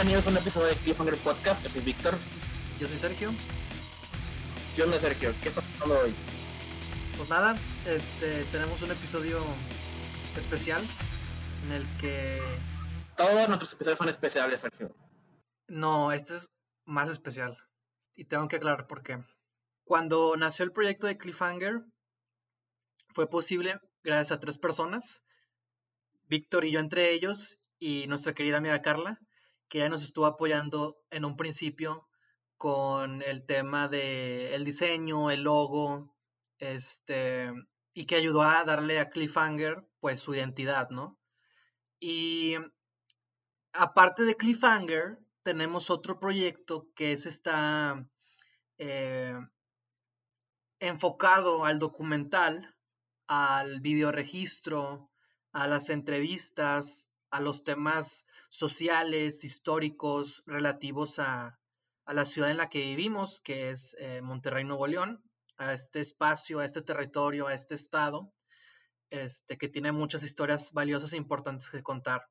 bienvenidos a un episodio de Cliffhanger Podcast. Yo soy Víctor. Yo soy Sergio. ¿Qué onda, Sergio? ¿Qué está pasando hoy? Pues nada, este, tenemos un episodio especial en el que... Todos nuestros episodios son especiales, Sergio. No, este es más especial. Y tengo que aclarar por qué. Cuando nació el proyecto de Cliffhanger, fue posible gracias a tres personas, Víctor y yo entre ellos, y nuestra querida amiga Carla, que ya nos estuvo apoyando en un principio con el tema de el diseño, el logo, este, y que ayudó a darle a Cliffhanger pues su identidad, ¿no? Y aparte de Cliffhanger, tenemos otro proyecto que es está eh, enfocado al documental, al videoregistro, a las entrevistas, a los temas sociales, históricos, relativos a, la ciudad en la que vivimos, que es eh, Monterrey, Nuevo León, a este espacio, a este territorio, a este estado, este, que tiene muchas historias valiosas e importantes que contar.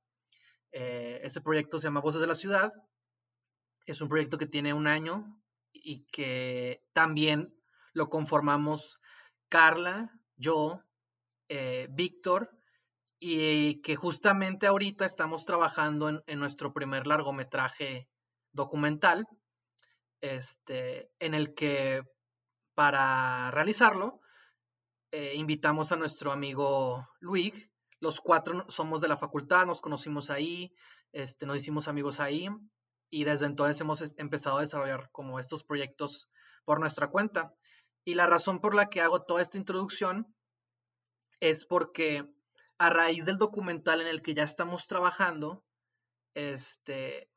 Eh, ese proyecto se llama Voces de la Ciudad. Es un proyecto que tiene un año y que también lo conformamos Carla, yo, eh, Víctor y que justamente ahorita estamos trabajando en, nuestro primer largometraje documental, este, en el que para realizarlo eh, invitamos a nuestro amigo Luis. Los cuatro somos de la facultad, nos conocimos ahí, este, nos hicimos amigos ahí y desde entonces hemos empezado a desarrollar como estos proyectos por nuestra cuenta. Y la razón por la que hago toda esta introducción es porque a raíz del documental en el que ya estamos trabajando, este,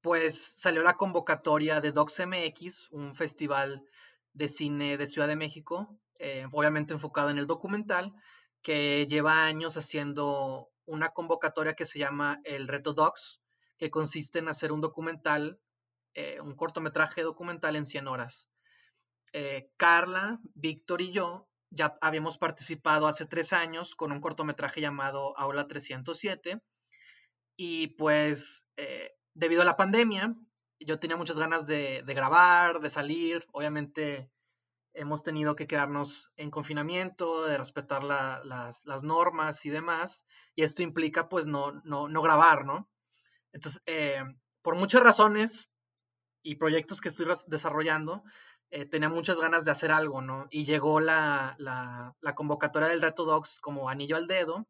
pues salió la convocatoria de DocsMX, un festival de cine de Ciudad de México, eh, obviamente enfocado en el documental, que lleva años haciendo una convocatoria que se llama el Reto Docs, que consiste en hacer un documental, eh, un cortometraje documental en 100 horas. Eh, Carla, Víctor y yo ya habíamos participado hace tres años con un cortometraje llamado Aula 307 y pues eh, debido a la pandemia yo tenía muchas ganas de, grabar, de salir, obviamente hemos tenido que quedarnos en confinamiento, de respetar las, normas y demás, y esto implica pues no, no, no grabar, ¿no? Entonces, eh, por muchas razones y proyectos que estoy desarrollando, eh, tenía muchas ganas de hacer algo, ¿no? Y llegó la, convocatoria del Reto Dogs como anillo al dedo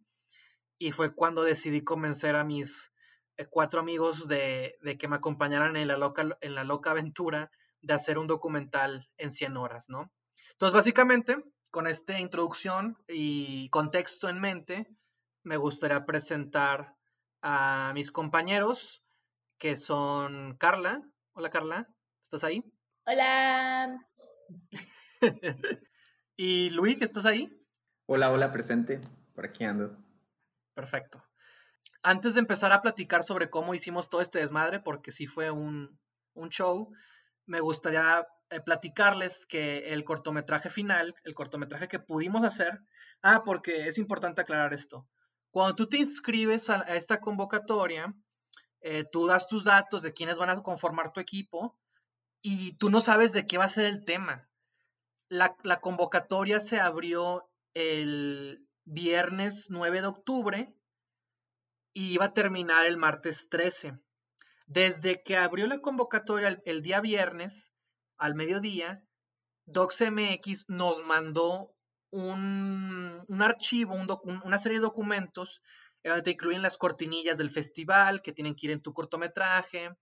y fue cuando decidí convencer a mis eh, cuatro amigos de, que me acompañaran en la, loca, en la loca aventura de hacer un documental en 100 horas, ¿no? Entonces, básicamente, con esta introducción y contexto en mente, me gustaría presentar a mis compañeros, que son Carla. Hola Carla, ¿estás ahí? Hola. ¿Y Luis, estás ahí? Hola, hola, presente. Por aquí ando. Perfecto. Antes de empezar a platicar sobre cómo hicimos todo este desmadre, porque sí fue un, show, me gustaría eh, platicarles que el cortometraje final, el cortometraje que pudimos hacer, ah, porque es importante aclarar esto. Cuando tú te inscribes a, esta convocatoria, eh, tú das tus datos de quiénes van a conformar tu equipo y tú no sabes de qué va a ser el tema. La, convocatoria se abrió el viernes 9 de octubre y iba a terminar el martes 13. Desde que abrió la convocatoria el, día viernes al mediodía, DocsMX nos mandó un, archivo, una serie de documentos donde te incluyen las cortinillas del festival que tienen que ir en tu cortometraje,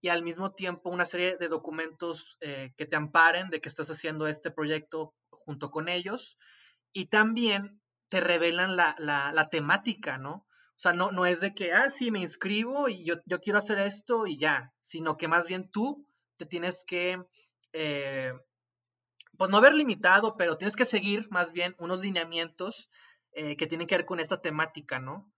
y al mismo tiempo una serie de documentos eh, que te amparen de que estás haciendo este proyecto junto con ellos y también te revelan la, temática, ¿no? O sea, no, no es de que, ah, sí, me inscribo y yo, yo quiero hacer esto y ya, sino que más bien tú te tienes que, eh, pues no ver limitado, pero tienes que seguir más bien unos lineamientos eh, que tienen que ver con esta temática, ¿no?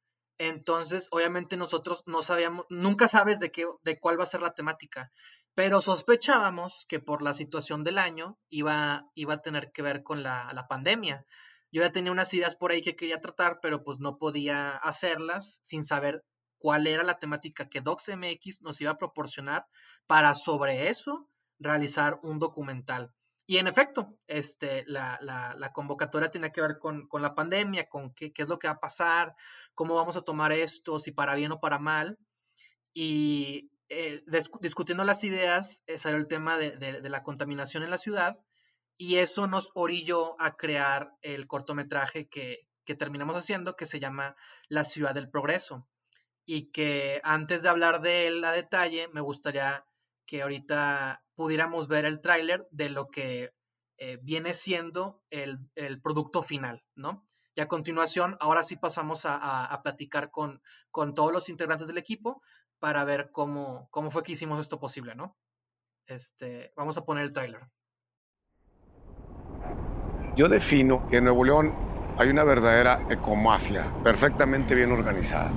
Entonces, obviamente nosotros no sabíamos, nunca sabes de qué, de cuál va a ser la temática, pero sospechábamos que por la situación del año iba, iba a tener que ver con la, la pandemia. Yo ya tenía unas ideas por ahí que quería tratar, pero pues no podía hacerlas sin saber cuál era la temática que DocsMX nos iba a proporcionar para sobre eso realizar un documental. Y en efecto, este, la, convocatoria tenía que ver con, la pandemia, con qué, es lo que va a pasar, cómo vamos a tomar esto, si para bien o para mal. Y eh, discutiendo las ideas, eh, salió el tema de, la contaminación en la ciudad y eso nos orilló a crear el cortometraje que, que terminamos haciendo, que se llama La Ciudad del Progreso. Y que antes de hablar de él a detalle, me gustaría que ahorita pudiéramos ver el tráiler de lo que eh, viene siendo el, producto final, ¿no? Y a continuación, ahora sí pasamos a, platicar con, con, todos los integrantes del equipo para ver cómo, cómo fue que hicimos esto posible, ¿no? Este, vamos a poner el tráiler. Yo defino que en Nuevo León hay una verdadera ecomafia perfectamente bien organizada.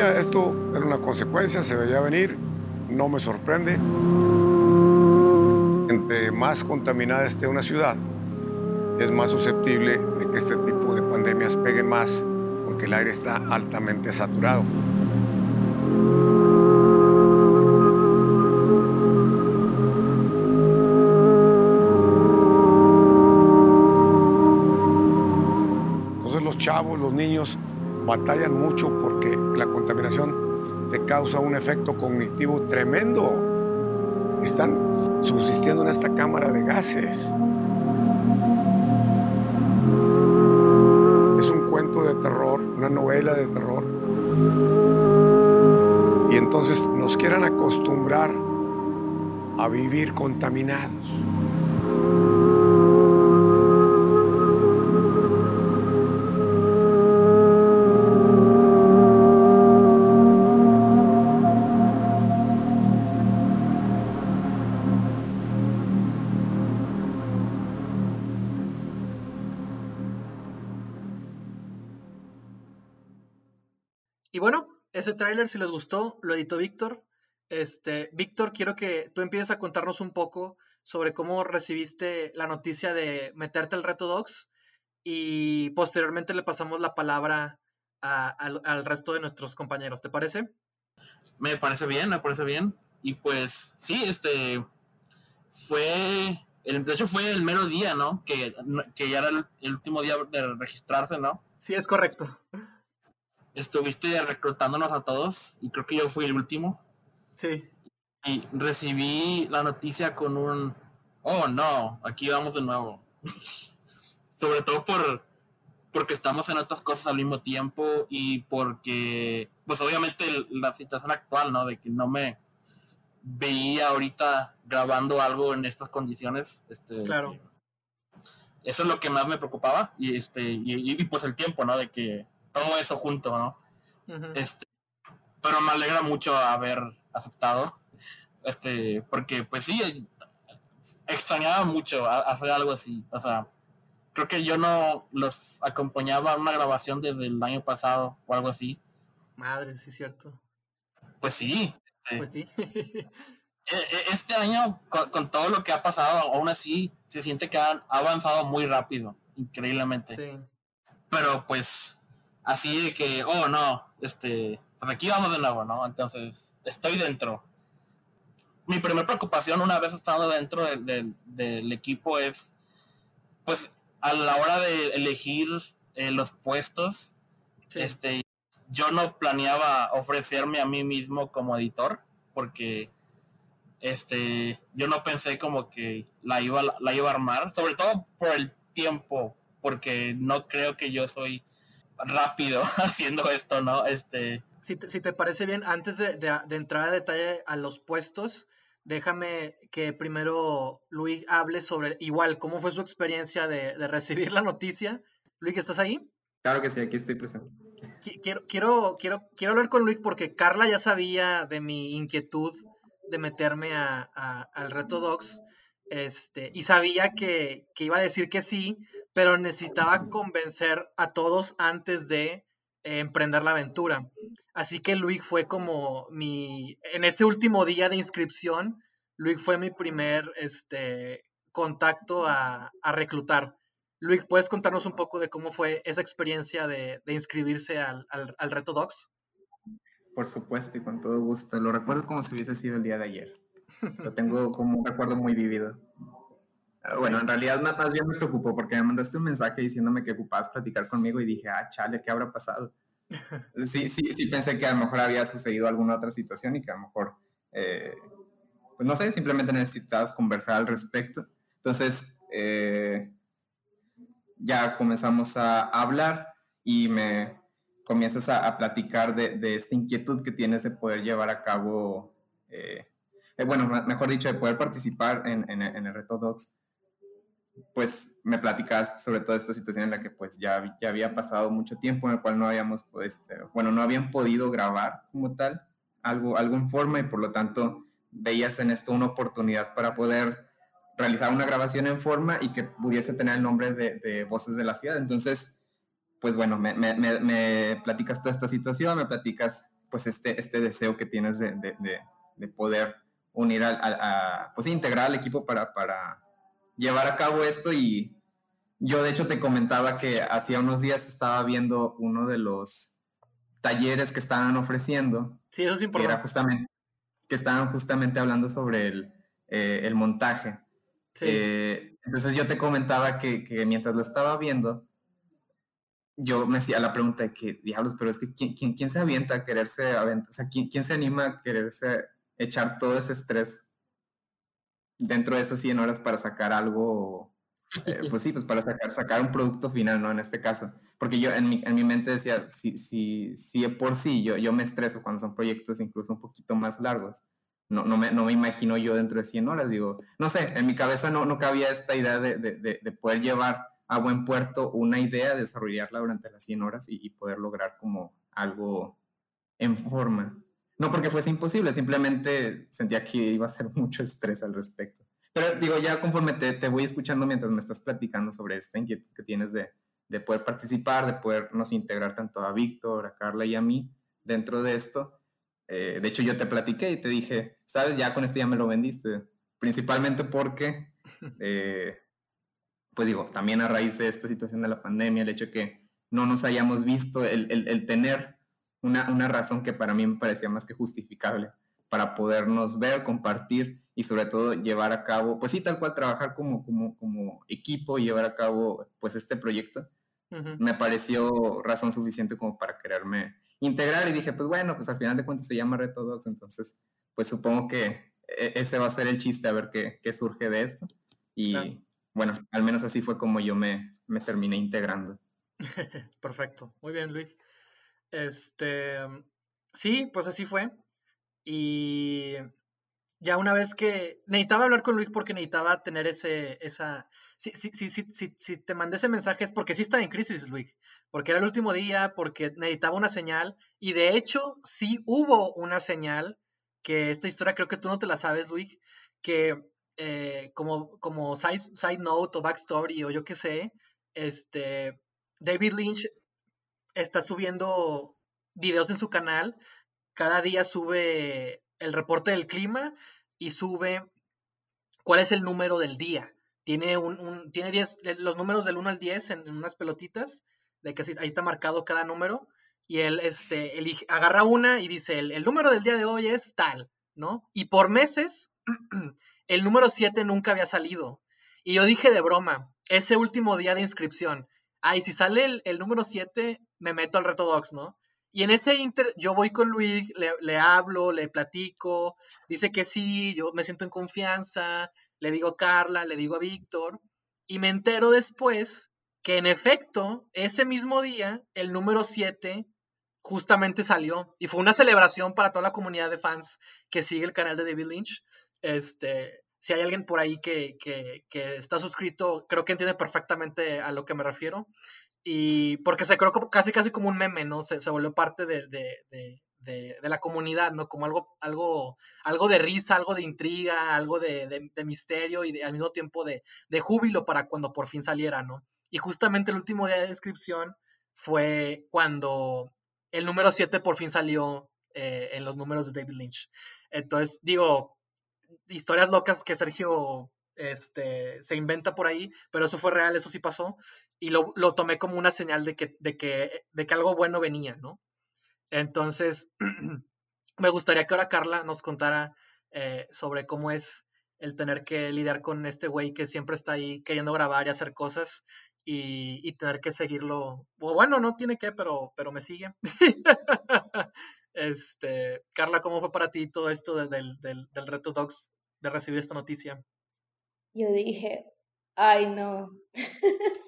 Esto era una consecuencia, se veía venir, no me sorprende. Entre más contaminada esté una ciudad, es más susceptible de que este tipo de pandemias peguen más porque el aire está altamente saturado. Entonces los chavos, los niños batallan mucho porque la contaminación te causa un efecto cognitivo tremendo. Están subsistiendo en esta cámara de gases. Es un cuento de terror, una novela de terror. Y entonces nos quieran acostumbrar a vivir contaminados. Ese tráiler, si les gustó, lo editó Víctor. Este, Víctor, quiero que tú empieces a contarnos un poco sobre cómo recibiste la noticia de meterte al reto Docs y posteriormente le pasamos la palabra al, resto de nuestros compañeros. ¿Te parece? Me parece bien, me parece bien. Y pues sí, este fue, el, de hecho fue el mero día, ¿no? Que, que ya era el, el último día de registrarse, ¿no? Sí, es correcto estuviste reclutándonos a todos y creo que yo fui el último. Sí. Y recibí la noticia con un, oh no, aquí vamos de nuevo. Sobre todo por porque estamos en otras cosas al mismo tiempo y porque, pues obviamente la situación actual, ¿no? De que no me veía ahorita grabando algo en estas condiciones. Este, claro. eso es lo que más me preocupaba y este y, pues el tiempo, ¿no? De que todo eso junto, ¿no? Este, pero me alegra mucho haber aceptado, este, porque pues sí, extrañaba mucho hacer algo así, o sea, creo que yo no los acompañaba a una grabación desde el año pasado o algo así. Madre, sí es cierto. Pues sí. Este, pues sí. E, e, este año, con, todo lo que ha pasado, aún así, se siente que han avanzado muy rápido, increíblemente. Sí. Pero pues así de que, oh no, este, pues aquí vamos de nuevo, ¿no? Entonces, estoy dentro. Mi primera preocupación una vez estando dentro del equipo es, pues, a la hora de elegir eh, los puestos, este, yo no planeaba ofrecerme a mí mismo como editor, porque este, yo no pensé como que la iba, la iba a armar, sobre todo por el tiempo, porque no creo que yo soy rápido haciendo esto, ¿no? Este... Si te, si te parece bien, antes de, entrar a detalle a los puestos, déjame que primero Luis hable sobre igual cómo fue su experiencia de, recibir la noticia. Luis, ¿estás ahí? Claro que sí, aquí estoy presente. Quiero, quiero, quiero, quiero hablar con Luis porque Carla ya sabía de mi inquietud de meterme a, al reto Docs este, y sabía que, iba a decir que sí, pero necesitaba convencer a todos antes de eh, emprender la aventura. Así que Luis fue como mi, en ese último día de inscripción, Luis fue mi primer este, contacto a, reclutar. Luis, ¿puedes contarnos un poco de cómo fue esa experiencia de, inscribirse al, al, reto Docs? Por supuesto y con todo gusto. Lo recuerdo como si hubiese sido el día de ayer. Lo tengo como un recuerdo muy vivido. Ah, bueno, en realidad más bien me preocupó porque me mandaste un mensaje diciéndome que ocupabas platicar conmigo y dije, ah, chale, ¿qué habrá pasado? Sí, sí, sí pensé que a lo mejor había sucedido alguna otra situación y que a lo mejor, eh, pues no sé, simplemente necesitabas conversar al respecto. Entonces, eh, ya comenzamos a hablar y me comienzas a, platicar de, esta inquietud que tienes de poder llevar a cabo, eh, bueno, mejor dicho, de poder participar en, en el reto Docs pues me platicas sobre toda esta situación en la que pues ya, ya había pasado mucho tiempo en el cual no habíamos, pues, bueno, no habían podido grabar como tal algo, algo en forma y por lo tanto veías en esto una oportunidad para poder realizar una grabación en forma y que pudiese tener el nombre de, Voces de la Ciudad. Entonces, pues bueno, me, me, me, platicas toda esta situación, me platicas pues este, este deseo que tienes de, de poder unir al, a, pues integrar al equipo para, para llevar a cabo esto y yo de hecho te comentaba que hacía unos días estaba viendo uno de los talleres que estaban ofreciendo. Sí, eso es importante. Que, era justamente, que estaban justamente hablando sobre el, eh, montaje. Sí. Eh, entonces yo te comentaba que, mientras lo estaba viendo, yo me hacía la pregunta de que, diablos, pero es que ¿quién, quién, se avienta a quererse aventar? O sea, ¿quién, ¿quién, se anima a quererse echar todo ese estrés dentro de esas 100 horas para sacar algo, eh, pues sí, pues para sacar, sacar un producto final, ¿no? En este caso. Porque yo en mi, en mi mente decía, si, si, si por sí yo, yo me estreso cuando son proyectos incluso un poquito más largos, no, no, me, no me imagino yo dentro de 100 horas, digo, no sé, en mi cabeza no, no cabía esta idea de, de, de, poder llevar a buen puerto una idea, desarrollarla durante las 100 horas y, y poder lograr como algo en forma. No porque fuese imposible, simplemente sentía que iba a ser mucho estrés al respecto. Pero digo, ya conforme te, te voy escuchando mientras me estás platicando sobre esta inquietud que tienes de, de poder participar, de podernos integrar tanto a Víctor, a Carla y a mí dentro de esto. Eh, de hecho, yo te platiqué y te dije, sabes, ya con esto ya me lo vendiste. Principalmente porque, eh, pues digo, también a raíz de esta situación de la pandemia, el hecho de que no nos hayamos visto, el, el, el tener una, razón que para mí me parecía más que justificable para podernos ver, compartir y sobre todo llevar a cabo, pues sí, tal cual trabajar como, como, como equipo y llevar a cabo pues este proyecto. Me pareció razón suficiente como para quererme integrar y dije, pues bueno, pues al final de cuentas se llama Reto entonces pues supongo que e, ese va a ser el chiste a ver qué, qué surge de esto. Y bueno, al menos así fue como yo me, me terminé integrando. Perfecto, muy bien Luis. Este, sí, pues así fue. Y ya una vez que necesitaba hablar con Luis porque necesitaba tener ese, esa, si, si, si, si, te mandé ese mensaje es porque sí estaba en crisis, Luis, porque era el último día, porque necesitaba una señal, y de hecho sí hubo una señal, que esta historia creo que tú no te la sabes, Luis, que eh, como, como side, side note o backstory o yo qué sé, este, David Lynch está subiendo videos en su canal. Cada día sube el reporte del clima y sube cuál es el número del día. Tiene, un, tiene diez, los números del 1 al 10 en, unas pelotitas, de que ahí está marcado cada número. Y él este, elige, agarra una y dice, el, el número del día de hoy es tal, ¿no? Y por meses, el número 7 nunca había salido. Y yo dije de broma, ese último día de inscripción, ay, si sale el, número 7, me meto al reto docs, ¿no? Y en ese inter, yo voy con Luis, le, hablo, le platico, dice que sí, yo me siento en confianza, le digo a Carla, le digo a Víctor, y me entero después que en efecto, ese mismo día, el número 7 justamente salió y fue una celebración para toda la comunidad de fans que sigue el canal de David Lynch. Este, si hay alguien por ahí que, está suscrito, creo que entiende perfectamente a lo que me refiero. Y porque se creó casi casi como un meme, ¿no? Se, se volvió parte de, la comunidad, ¿no? Como algo, algo, algo de risa, algo de intriga, algo de, misterio y al mismo tiempo de, júbilo para cuando por fin saliera, ¿no? Y justamente el último día de descripción fue cuando el número 7 por fin salió eh, en los números de David Lynch. Entonces, digo, historias locas que Sergio este, se inventa por ahí, pero eso fue real, eso sí pasó, y lo, lo tomé como una señal de que, de, que, de que algo bueno venía, ¿no? Entonces, me gustaría que ahora Carla nos contara eh, sobre cómo es el tener que lidiar con este güey que siempre está ahí queriendo grabar y hacer cosas y, y tener que seguirlo. Bueno, no tiene que, pero, pero me sigue. este, Carla, ¿cómo fue para ti todo esto del, del, del reto Dogs de recibir esta noticia? Yo dije, ay no.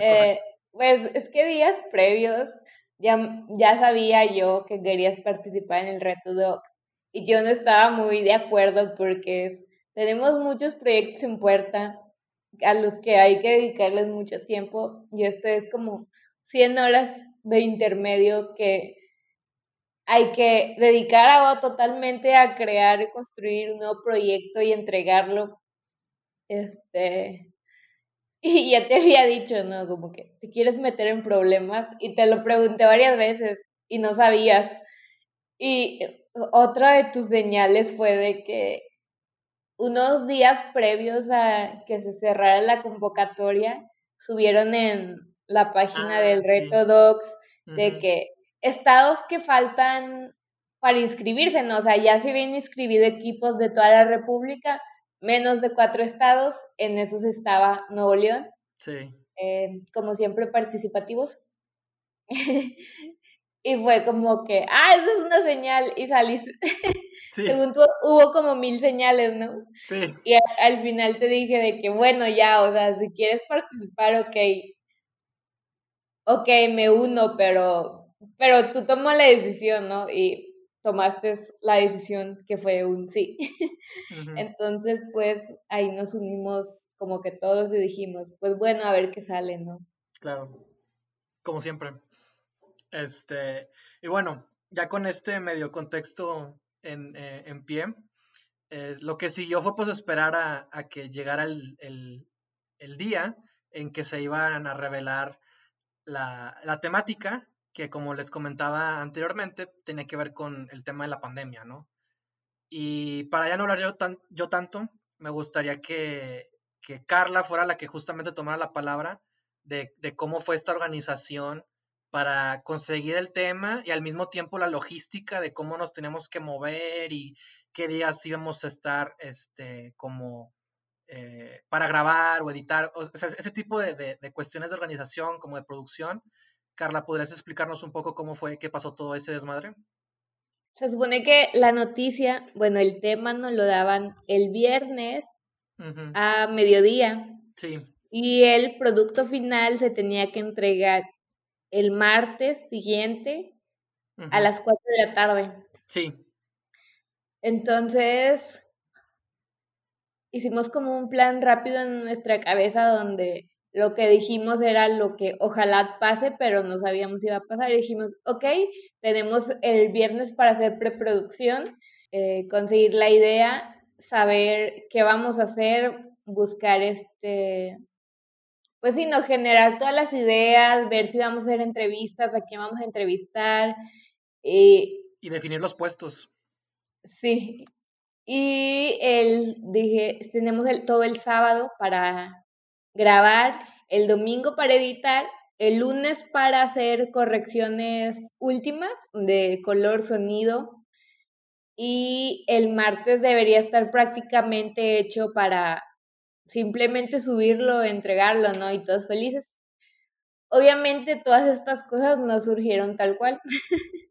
eh, pues es que días previos ya, ya sabía yo que querías participar en el reto Dogs y yo no estaba muy de acuerdo porque tenemos muchos proyectos en puerta a los que hay que dedicarles mucho tiempo y esto es como 100 horas de intermedio que hay que dedicar a, totalmente a crear y construir un nuevo proyecto y entregarlo. Este, y ya te había dicho, ¿no? Como que te quieres meter en problemas y te lo pregunté varias veces y no sabías. Y otra de tus señales fue de que unos días previos a que se cerrara la convocatoria, subieron en la página del ah, Reto Docs de que estados que faltan para inscribirse, ¿no? O sea, ya se habían inscribido equipos de toda la República, menos de cuatro estados, en esos estaba Nuevo León. Sí. Eh, como siempre, participativos. Y fue como que, ah, eso es una señal. Y saliste. Según tú, hubo como mil señales, ¿no? Sí. Y al, final te dije de que, bueno, ya, o sea, si quieres participar, ok. Ok, me uno, pero, pero tú tomas la decisión, ¿no? Y tomaste la decisión que fue un sí. Entonces, pues ahí nos unimos como que todos y dijimos, pues bueno, a ver qué sale, ¿no? Claro, como siempre. Este, y bueno, ya con este medio contexto en, eh, en pie, eh, lo que siguió fue pues esperar a, a que llegara el, el, el, día en que se iban a revelar la, la, temática, que como les comentaba anteriormente, tenía que ver con el tema de la pandemia, ¿no? Y para ya no hablar yo, tan, yo tanto, me gustaría que, que Carla fuera la que justamente tomara la palabra de, de cómo fue esta organización para conseguir el tema y al mismo tiempo la logística de cómo nos tenemos que mover y qué días íbamos a estar este, como eh, para grabar o editar, o ese tipo de, de, cuestiones de organización como de producción. Carla, ¿podrías explicarnos un poco cómo fue que pasó todo ese desmadre? Se supone que la noticia, bueno, el tema nos lo daban el viernes a mediodía. Sí. Y el producto final se tenía que entregar el martes siguiente a las 4 de la tarde. Sí. Entonces, hicimos como un plan rápido en nuestra cabeza donde lo que dijimos era lo que ojalá pase, pero no sabíamos si iba a pasar. Y dijimos, ok, tenemos el viernes para hacer preproducción, eh, conseguir la idea, saber qué vamos a hacer, buscar este pues sí, no, generar todas las ideas, ver si vamos a hacer entrevistas, a quién vamos a entrevistar. y definir los puestos. Sí. Y el, dije, tenemos el, todo el sábado para grabar, el domingo para editar, el lunes para hacer correcciones últimas de color, sonido, y el martes debería estar prácticamente hecho para simplemente subirlo, entregarlo, ¿no? Y todos felices. Obviamente todas estas cosas no surgieron tal cual.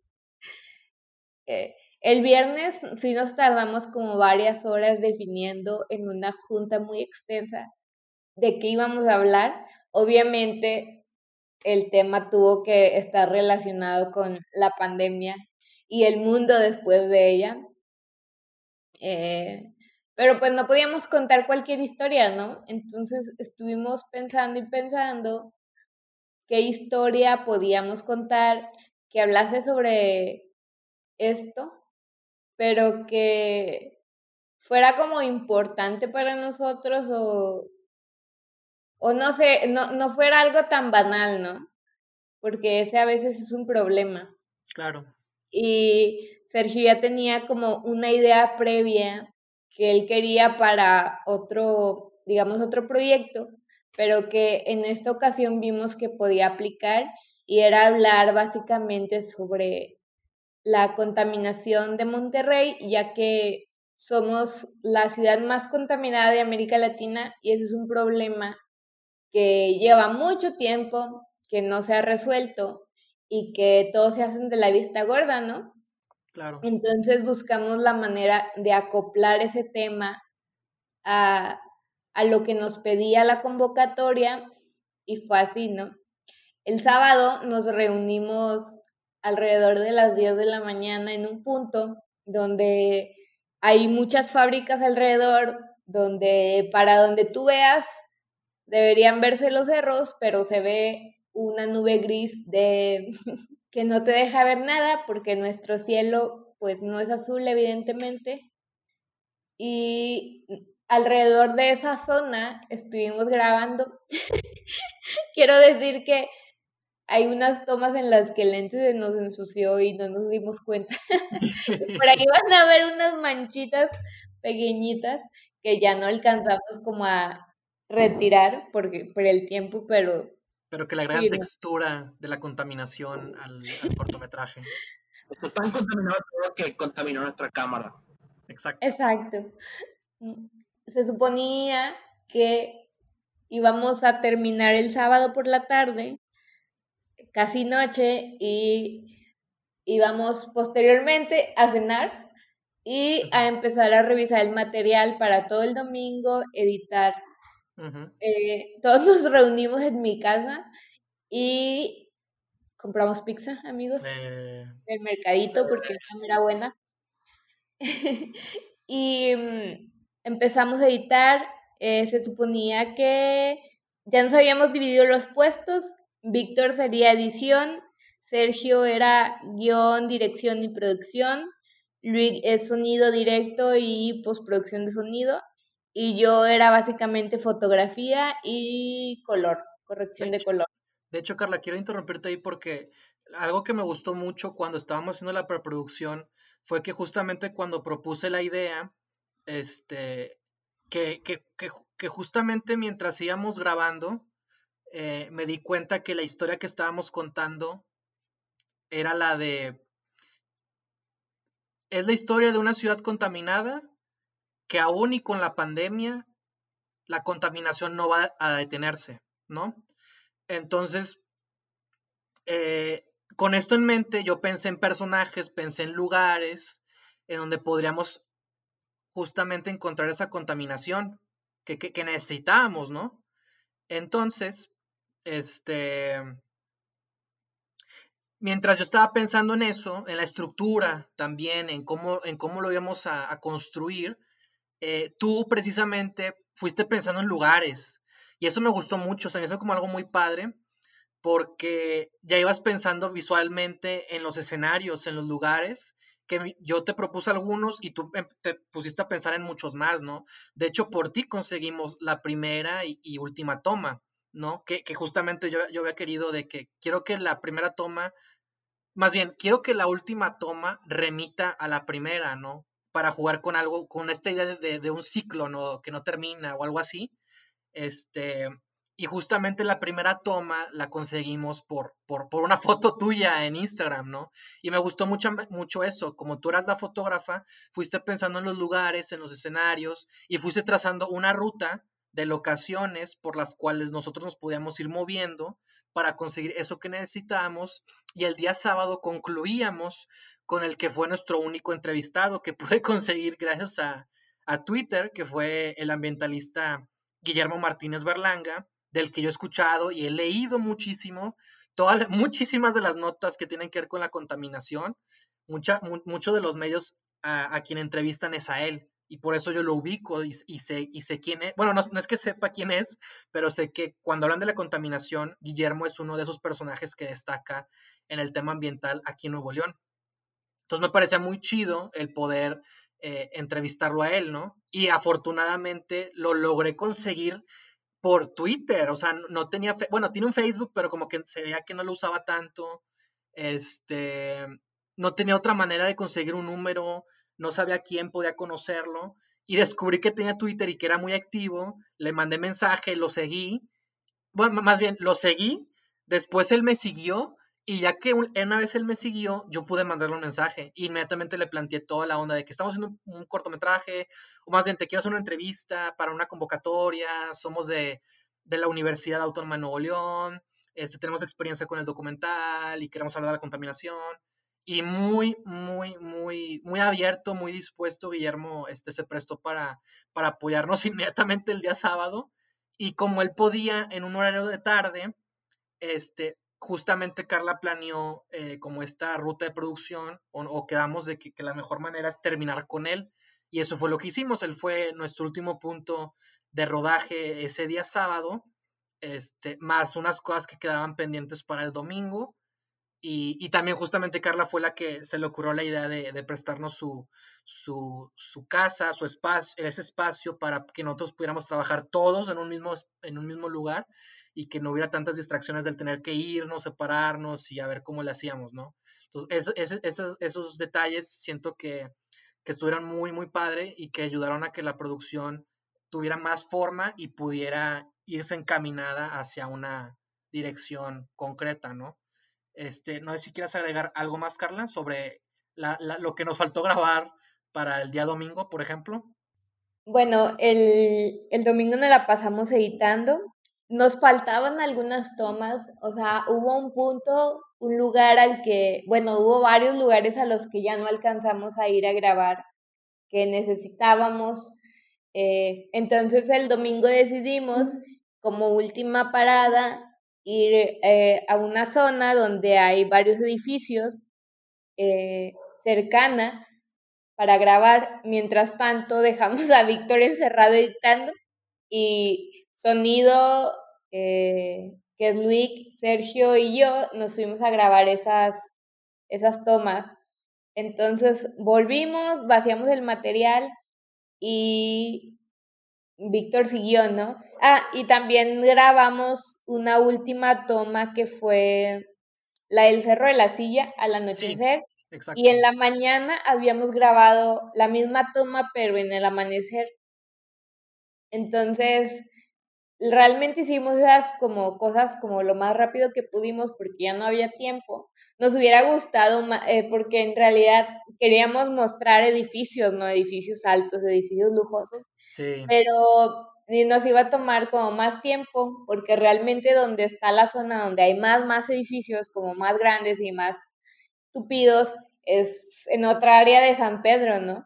Eh, el viernes sí nos tardamos como varias horas definiendo en una junta muy extensa de qué íbamos a hablar. Obviamente el tema tuvo que estar relacionado con la pandemia y el mundo después de ella. Eh, pero pues no podíamos contar cualquier historia, ¿no? Entonces estuvimos pensando y pensando qué historia podíamos contar que hablase sobre esto, pero que fuera como importante para nosotros o, o no sé, no, no fuera algo tan banal, ¿no? Porque ese a veces es un problema. Claro. Y Sergio ya tenía como una idea previa que él quería para otro, digamos, otro proyecto, pero que en esta ocasión vimos que podía aplicar y era hablar básicamente sobre la contaminación de Monterrey, ya que somos la ciudad más contaminada de América Latina y ese es un problema que lleva mucho tiempo, que no se ha resuelto y que todos se hacen de la vista gorda, ¿no? Claro. Entonces buscamos la manera de acoplar ese tema a, a lo que nos pedía la convocatoria y fue así, ¿no? El sábado nos reunimos alrededor de las 10 de la mañana en un punto donde hay muchas fábricas alrededor, donde para donde tú veas deberían verse los cerros, pero se ve una nube gris de que no te deja ver nada porque nuestro cielo pues no es azul evidentemente. Y alrededor de esa zona estuvimos grabando. Quiero decir que hay unas tomas en las que el lente se nos ensució y no nos dimos cuenta. Por ahí van a ver unas manchitas pequeñitas que ya no alcanzamos como a retirar porque, por el tiempo, pero... Pero que le agregan textura de la contaminación al, cortometraje. Está tan contaminado que contaminó nuestra cámara. Exacto. Exacto. Se suponía que íbamos a terminar el sábado por la tarde casi noche y íbamos posteriormente a cenar y a empezar a revisar el material para todo el domingo, editar. Eh, todos nos reunimos en mi casa y compramos pizza, amigos, eh. del mercadito porque la era buena. y mm, empezamos a editar. Eh, se suponía que ya nos habíamos dividido los puestos Víctor sería edición, Sergio era guion, dirección y producción, Luis es sonido directo y postproducción de sonido, y yo era básicamente fotografía y color, corrección de, color. De hecho, Carla, quiero interrumpirte ahí porque algo que me gustó mucho cuando estábamos haciendo la preproducción fue que justamente cuando propuse la idea, este, que, que, que justamente mientras íbamos grabando, eh, me di cuenta que la historia que estábamos contando era la de... Es la historia de una ciudad contaminada que aún y con la pandemia, la contaminación no va a detenerse, ¿no? Entonces, eh, con esto en mente, yo pensé en personajes, pensé en lugares en donde podríamos justamente encontrar esa contaminación que, necesitábamos, ¿no? Entonces, este, mientras yo estaba pensando en eso, en la estructura también, en cómo, en cómo lo íbamos a, construir, eh, tú precisamente fuiste pensando en lugares. Y eso me gustó mucho, se me hizo como algo muy padre, porque ya ibas pensando visualmente en los escenarios, en los lugares, que yo te propuse algunos y tú em, te pusiste a pensar en muchos más, ¿no? De hecho, por ti conseguimos la primera y última toma. ¿no? Que, justamente yo, yo, había querido de que quiero que la primera toma, más bien, quiero que la última toma remita a la primera, ¿no? Para jugar con algo, con esta idea de, un ciclo. Que no termina o algo así. Este, y justamente la primera toma la conseguimos por, por, por, una foto tuya en Instagram, ¿no? Y me gustó mucho, mucho eso, como tú eras la fotógrafa, fuiste pensando en los lugares, en los escenarios, y fuiste trazando una ruta de locaciones por las cuales nosotros nos podíamos ir moviendo para conseguir eso que necesitábamos y el día sábado concluíamos con el que fue nuestro único entrevistado que pude conseguir gracias a, Twitter, que fue el ambientalista Guillermo Martínez Berlanga, del que yo he escuchado y he leído muchísimo, todas, muchísimas de las notas que tienen que ver con la contaminación, mucha, muchos de los medios a, a quien entrevistan es a él y por eso yo lo ubico y, sé, y sé quién es. Bueno, no, es que sepa quién es, pero sé que cuando hablan de la contaminación, Guillermo es uno de esos personajes que destaca en el tema ambiental aquí en Nuevo León. Entonces me parecía muy chido el poder eh, entrevistarlo a él, ¿no? Y afortunadamente lo logré conseguir por Twitter, o sea, no tenía, bueno, tiene un Facebook, pero como que se veía que no lo usaba tanto, este, no tenía otra manera de conseguir un número, no sabía quién podía conocerlo y descubrí que tenía Twitter y que era muy activo, le mandé mensaje, lo seguí, bueno, más bien, lo seguí, después él me siguió y ya que una vez él me siguió, yo pude mandarle un mensaje. inmediatamente le planteé toda la onda de que estamos haciendo un, cortometraje, o más bien te quiero hacer una entrevista para una convocatoria, somos de, de la Universidad Autónoma de Nuevo León, este, tenemos experiencia con el documental y queremos hablar de la contaminación. Y muy, muy, muy, muy abierto, muy dispuesto, Guillermo este, se prestó para, para apoyarnos inmediatamente el día sábado. Y como él podía en un horario de tarde, este, justamente Carla planeó eh, como esta ruta de producción o, quedamos de que, la mejor manera es terminar con él. Y eso fue lo que hicimos. Él fue nuestro último punto de rodaje ese día sábado, este, más unas cosas que quedaban pendientes para el domingo. Y, también justamente Carla fue la que se le ocurrió la idea de, prestarnos su, su, casa, su espacio, ese espacio para que nosotros pudiéramos trabajar todos en un mismo, en un mismo lugar y que no hubiera tantas distracciones del tener que irnos, separarnos y a ver cómo le hacíamos, ¿no? Entonces, esos, esos, detalles siento que, que estuvieron muy, muy padre y que ayudaron a que la producción tuviera más forma y pudiera irse encaminada hacia una dirección concreta, ¿no? Este, no sé si quieres agregar algo más, Carla, sobre lo que nos faltó grabar para el día domingo, por ejemplo. Bueno, el, el domingo nos la pasamos editando nos faltaban algunas tomas, o sea, hubo un punto, un lugar al que, bueno, hubo varios lugares a los que ya no alcanzamos a ir a grabar, que necesitábamos. Eh, entonces el domingo decidimos, como última parada, ir eh, a una zona donde hay varios edificios eh, cercana para grabar. Mientras tanto, dejamos a Víctor encerrado editando y sonido eh, que es Luis, Sergio y yo, nos fuimos a grabar esas, esas tomas. Entonces volvimos, vaciamos el material y Víctor siguió, ¿no? Ah, y también grabamos una última toma que fue la del Cerro de la Silla al anochecer. y en la mañana habíamos grabado la misma toma, pero en el amanecer. Entonces, realmente hicimos esas como cosas como lo más rápido que pudimos porque ya no había tiempo. Nos hubiera gustado eh, porque en realidad queríamos mostrar edificios, no edificios altos, edificios lujosos. Sí. Pero nos iba a tomar como más tiempo porque realmente donde está la zona donde hay más, más edificios como más grandes y más tupidos es en otra área de San Pedro, ¿no?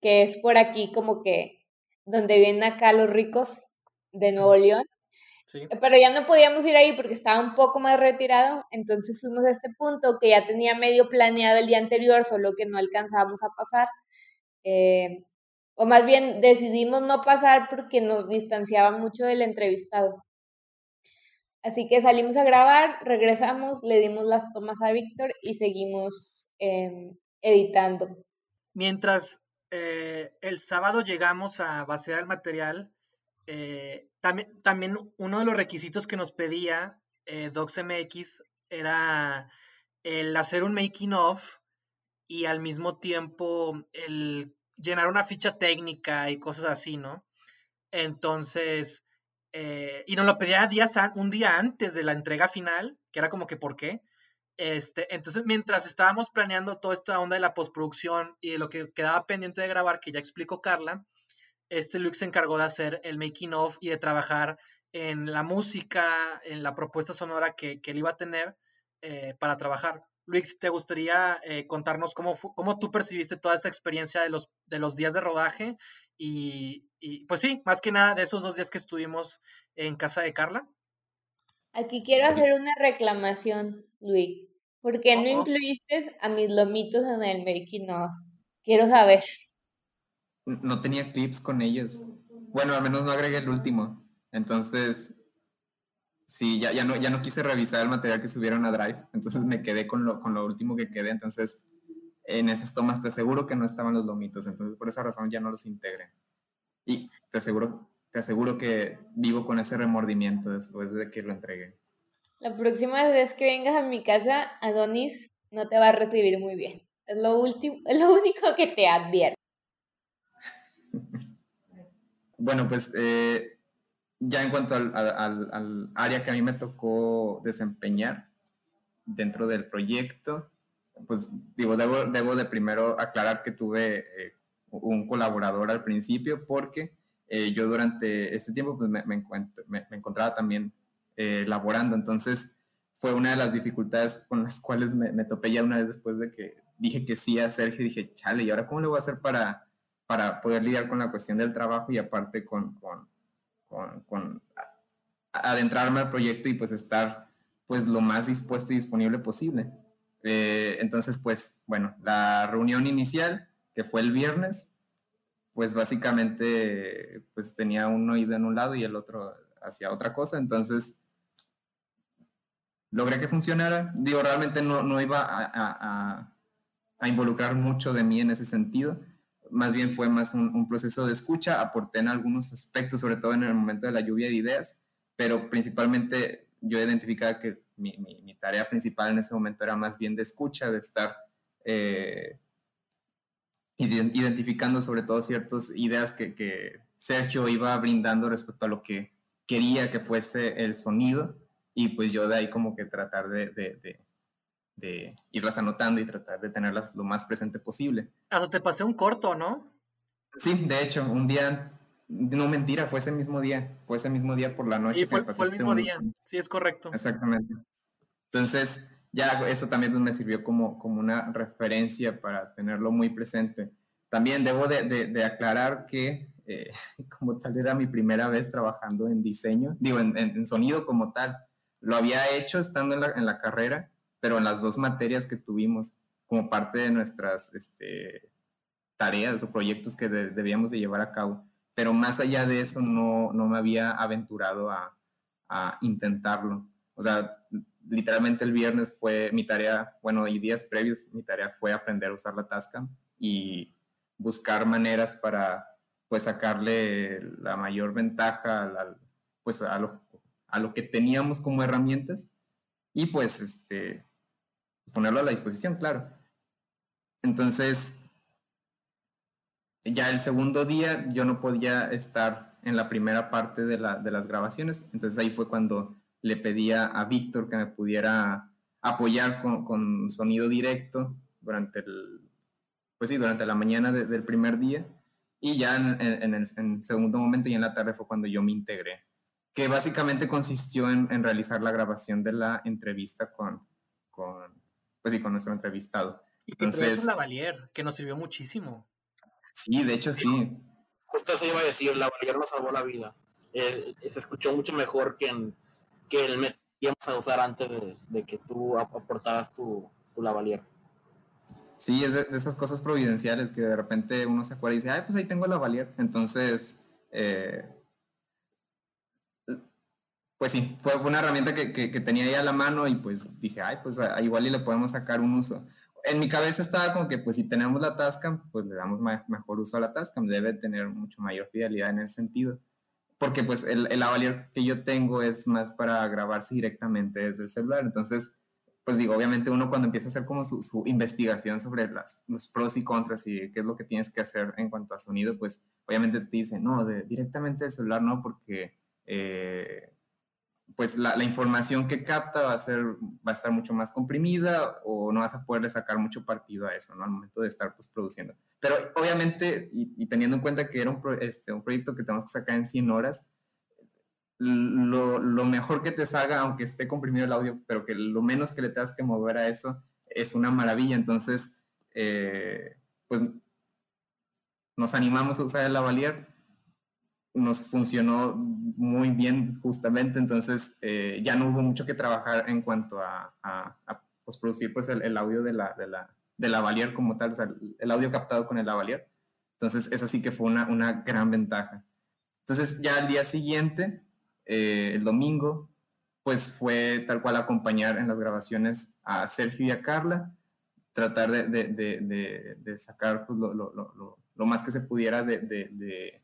Que es por aquí como que donde vienen acá los ricos de Nuevo León. Pero ya no podíamos ir ahí porque estaba un poco más retirado, entonces fuimos a este punto que ya tenía medio planeado el día anterior, solo que no alcanzábamos a pasar. Eh, o más bien decidimos no pasar porque nos distanciaba mucho del entrevistado. Así que salimos a grabar, regresamos, le dimos las tomas a Víctor y seguimos em, editando. Mientras eh, el sábado llegamos a vaciar el material, eh, también, también uno de los requisitos que nos pedía eh, DocsMX era el hacer un making of y al mismo tiempo el llenar una ficha técnica y cosas así, ¿no? Entonces, eh, y nos lo pedía días un día antes de la entrega final, que era como que, ¿por qué? Este, entonces, mientras estábamos planeando toda esta onda de la postproducción y de lo que quedaba pendiente de grabar, que ya explicó Carla, este Luke se encargó de hacer el making of y de trabajar en la música, en la propuesta sonora que, él iba a tener eh, para trabajar. Luis, ¿te gustaría eh, contarnos cómo, cómo tú percibiste toda esta experiencia de los, de los días de rodaje? Y, pues sí, más que nada de esos dos días que estuvimos en casa de Carla. Aquí quiero hacer una reclamación, Luis. ¿Por qué no incluiste a mis lomitos en el making of? Quiero saber no tenía clips con ellos. Bueno, al menos no agregué el último. Entonces, sí, ya, ya, no, ya no quise revisar el material que subieron a Drive. Entonces me quedé con lo, con lo último que quedé. Entonces, en esas tomas te aseguro que no estaban los lomitos. Entonces, por esa razón ya no los integré. Y te aseguro, te aseguro que vivo con ese remordimiento después de que lo entregué. La próxima vez que vengas a mi casa, Adonis no te va a recibir muy bien. Es lo, último, es lo único que te advierto. Bueno, pues eh, ya en cuanto al, área que a mí me tocó desempeñar dentro del proyecto, pues digo, debo, de primero aclarar que tuve eh, un colaborador al principio porque eh, yo durante este tiempo pues me, me, me, encontraba también laborando, entonces fue una de las dificultades con las cuales me, topé ya una vez después de que dije que sí a Sergio, dije, chale, ¿y ahora cómo le voy a hacer para, para poder lidiar con la cuestión del trabajo y aparte con, con, con, con adentrarme al proyecto y pues estar pues lo más dispuesto y disponible posible? Eh, entonces, pues bueno, la reunión inicial, que fue el viernes, pues básicamente pues tenía un oído en un lado y el otro hacia otra cosa, entonces logré que funcionara. Digo, realmente no, no iba a, involucrar mucho de mí en ese sentido, más bien fue más un, proceso de escucha, aporté en algunos aspectos, sobre todo en el momento de la lluvia de ideas, pero principalmente yo identificaba que mi, tarea principal en ese momento era más bien de escucha, de estar eh, identificando sobre todo ciertas ideas que, que, Sergio iba brindando respecto a lo que quería que fuese el sonido y pues yo de ahí como que tratar de, irlas anotando y tratar de tenerlas lo más presente posible. Hasta te pasé un corto, ¿no? Sí, de hecho, un día no, mentira, fue ese mismo día. Fue ese mismo día por la noche. Sí, fue, fue el mismo día. Sí, es correcto. Exactamente. Entonces, ya eso también me sirvió como, como una referencia para tenerlo muy presente. También debo de, de, aclarar que, eh, como tal, era mi primera vez trabajando en diseño, digo, en, en, sonido como tal. Lo había hecho estando en la, en la, carrera, pero en las dos materias que tuvimos como parte de nuestras este, tareas o proyectos que debíamos de llevar a cabo pero más allá de eso no, no me había aventurado a, a, intentarlo. O sea, literalmente el viernes fue mi tarea, bueno, y días previos mi tarea fue aprender a usar la Tascam y buscar maneras para pues sacarle la mayor ventaja a, pues, a, lo, a lo que teníamos como herramientas y pues este, ponerlo a la disposición, claro. Entonces, ya el segundo día yo no podía estar en la primera parte de, la, de las grabaciones, entonces ahí fue cuando le pedía a Víctor que me pudiera apoyar con, sonido directo durante el, pues sí, durante la mañana del primer día. Y ya en, en, el, segundo momento y en la tarde fue cuando yo me integré, que básicamente consistió en, en realizar la grabación de la entrevista con, con, pues sí, con nuestro entrevistado. Y Entonces, la Valier, que nos sirvió muchísimo. Sí, de hecho sí. Justo eso iba a decir, la Lavalier nos salvó la vida. Eh, se escuchó mucho mejor que, en, que el íbamos a usar antes de, que tú aportaras tu, tu Lavalier. Sí, es de, esas cosas providenciales que de repente uno se acuerda y dice, ay, pues ahí tengo la Lavalier. Entonces, eh, pues sí, fue, una herramienta que, que, tenía ahí a la mano y pues dije, ay, pues igual y le podemos sacar un uso en mi cabeza estaba como que, pues si tenemos la Tascam, pues le damos mejor uso a la Tascam, debe tener mucho mayor fidelidad en ese sentido. Porque pues el, el lavalier que yo tengo es más para grabarse directamente desde el celular. Entonces, pues digo, obviamente uno cuando empieza a hacer como su, su investigación sobre las, los pros y contras y qué es lo que tienes que hacer en cuanto a sonido, pues obviamente te dice, no, de, directamente del celular no, porque... Eh, pues la, información que capta va a, ser, va a estar mucho más comprimida o no vas a poderle sacar mucho partido a eso, ¿no? Al momento de estar pues, produciendo. Pero obviamente, y, teniendo en cuenta que era un, este, un proyecto que tenemos que sacar en 100 horas, lo, lo, mejor que te salga, aunque esté comprimido el audio, pero que lo menos que le tengas que mover a eso, es una maravilla. Entonces, eh, pues nos animamos a usar el lavalier nos funcionó muy bien justamente, entonces eh, ya no hubo mucho que trabajar en cuanto a, postproducir pues el, audio de la, de, la, de lavalier como tal, el audio captado con el lavalier. Entonces esa sí que fue una, una gran ventaja. Entonces ya al día siguiente, eh, el domingo, pues fue tal cual acompañar en las grabaciones a Sergio y a Carla, tratar de, de, sacar pues, lo, más que se pudiera de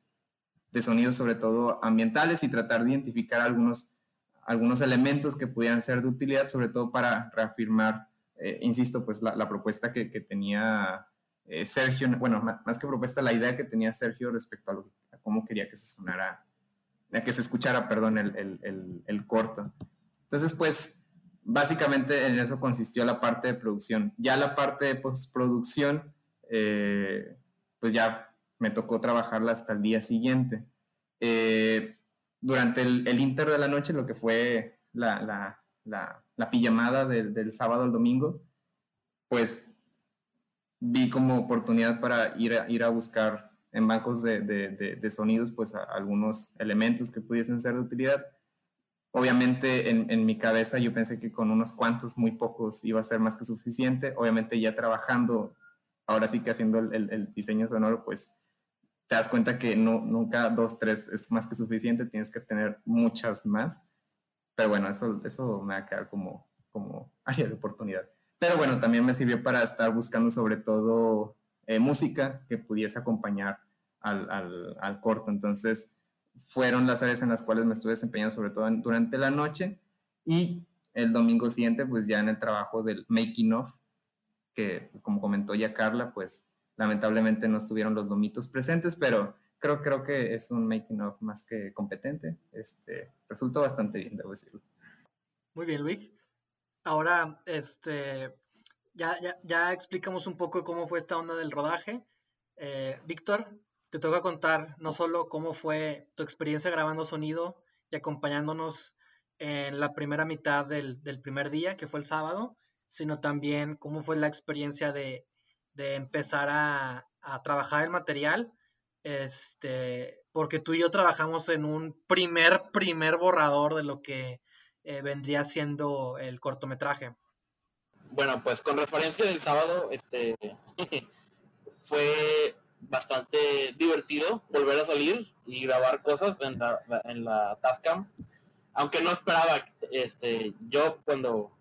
de sonidos, sobre todo ambientales, y tratar de identificar algunos, algunos elementos que pudieran ser de utilidad, sobre todo para reafirmar, eh, insisto, pues la, propuesta que, tenía eh, Sergio, bueno, más que propuesta, la idea que tenía Sergio respecto a, lo, cómo quería que se sonara, que se escuchara, perdón, el, corto. Entonces, pues, básicamente en eso consistió la parte de producción. Ya la parte de postproducción, eh, pues ya me tocó trabajarla hasta el día siguiente. Eh, durante el, inter de la noche, lo que fue la, pijamada del sábado al domingo, pues vi como oportunidad para ir a, ir a buscar en bancos de, sonidos pues algunos elementos que pudiesen ser de utilidad. Obviamente en, mi cabeza yo pensé que con unos cuantos, muy pocos, iba a ser más que suficiente. Obviamente ya trabajando, ahora sí que haciendo el diseño sonoro, pues te das cuenta que no, nunca dos, tres es más que suficiente, tienes que tener muchas más. Pero bueno, eso, eso me va a quedar como, como área de oportunidad. Pero bueno, también me sirvió para estar buscando sobre todo eh, música que pudiese acompañar al, al, al, corto. Entonces, fueron las áreas en las cuales me estuve desempeñando sobre todo durante la noche y el domingo siguiente, pues ya en el trabajo del making of, que pues, como comentó ya Carla, pues Lamentablemente no estuvieron los lomitos presentes, pero creo, creo que es un making of más que competente. Este, resultó bastante bien, debo decirlo. Muy bien, Luis. Ahora, este, ya, ya, ya explicamos un poco cómo fue esta onda del rodaje. Eh, Víctor, te toca contar no solo cómo fue tu experiencia grabando sonido y acompañándonos en la primera mitad del, del primer día, que fue el sábado, sino también cómo fue la experiencia de de empezar a, trabajar el material, este, porque tú y yo trabajamos en un primer, primer borrador de lo que eh, vendría siendo el cortometraje. Bueno, pues con referencia del sábado, este, fue bastante divertido volver a salir y grabar cosas en la, en la Tascam, aunque no esperaba, este, yo cuando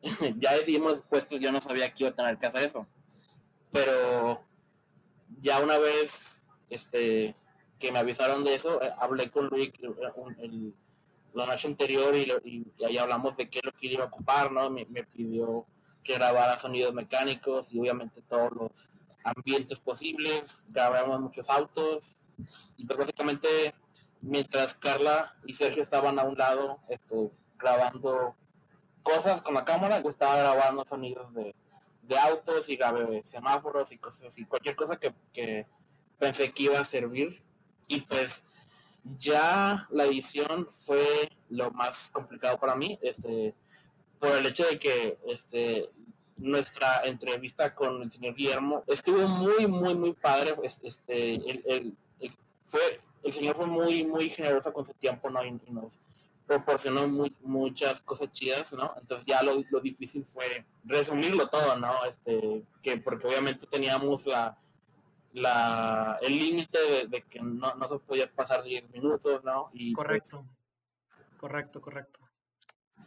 ya decidimos puestos, yo no sabía que iba a tener que hacer eso pero ya una vez este que me avisaron de eso, eh, hablé con Luis el, la noche anterior y, ahí hablamos de qué lo que ocupar, ¿no? Me, pidió que grabara sonidos mecánicos y obviamente todos los ambientes posibles, grabamos muchos autos y pues básicamente mientras Carla y Sergio estaban a un lado esto, grabando cosas con la cámara, yo estaba grabando sonidos de, de autos y de semáforos y cosas así, cualquier cosa que, pensé que iba a servir. Y pues ya la edición fue lo más complicado para mí, este, por el hecho de que este, nuestra entrevista con el señor Guillermo estuvo muy, muy, muy padre. Este, el, fue, el señor fue muy, muy generoso con su tiempo, ¿no? Proporcionó muchas cosas chidas, ¿no? Entonces ya lo, lo, difícil fue resumirlo todo, ¿no? Este, que porque obviamente teníamos la, la el límite de, que no, no, se podía pasar 10 minutos, ¿no? Y pues correcto, correcto, correcto.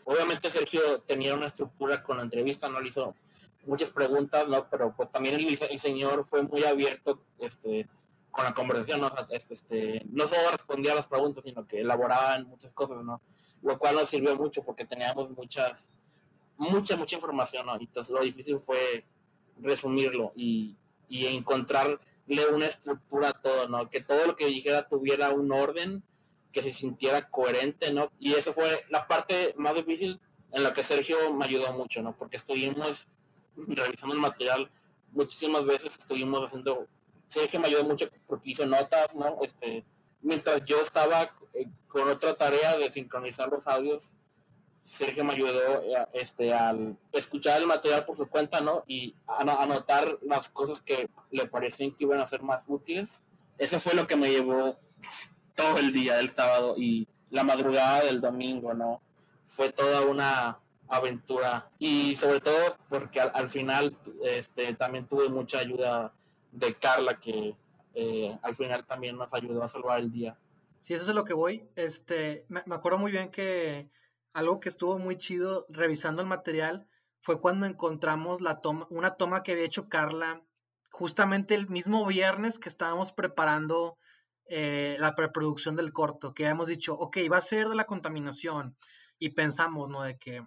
Obviamente Sergio tenía una estructura con la entrevista, no le hizo muchas preguntas, ¿no? Pero pues también el, el señor fue muy abierto, este, con la conversación, ¿no? este, no solo respondía a las preguntas, sino que elaboraban muchas cosas, ¿no? Lo cual nos sirvió mucho porque teníamos muchas, mucha, mucha información, ¿no? Entonces lo difícil fue resumirlo y, y encontrarle una estructura a todo, ¿no? Que todo lo que dijera tuviera un orden, que se sintiera coherente, ¿no? Y eso fue la parte más difícil en la que Sergio me ayudó mucho, ¿no? Porque estuvimos revisando el material muchísimas veces, estuvimos haciendo que me ayudó mucho porque hizo notas, ¿no? Este, mientras yo estaba eh, con otra tarea de sincronizar los audios, Sergio me ayudó eh, este, al escuchar el material por su cuenta, ¿no? Y anotar las cosas que le parecían que iban a ser más útiles. Eso fue lo que me llevó todo el día del sábado y la madrugada del domingo, ¿no? Fue toda una aventura y sobre todo porque al, al final este, también tuve mucha ayuda de Carla que eh, al final también nos ayudó a salvar el día. Sí, eso es lo que voy. Este, me, acuerdo muy bien que algo que estuvo muy chido revisando el material fue cuando encontramos la toma, una toma que había hecho Carla justamente el mismo viernes que estábamos preparando eh, la preproducción del corto, que habíamos dicho, ok, va a ser de la contaminación. Y pensamos, ¿no? De que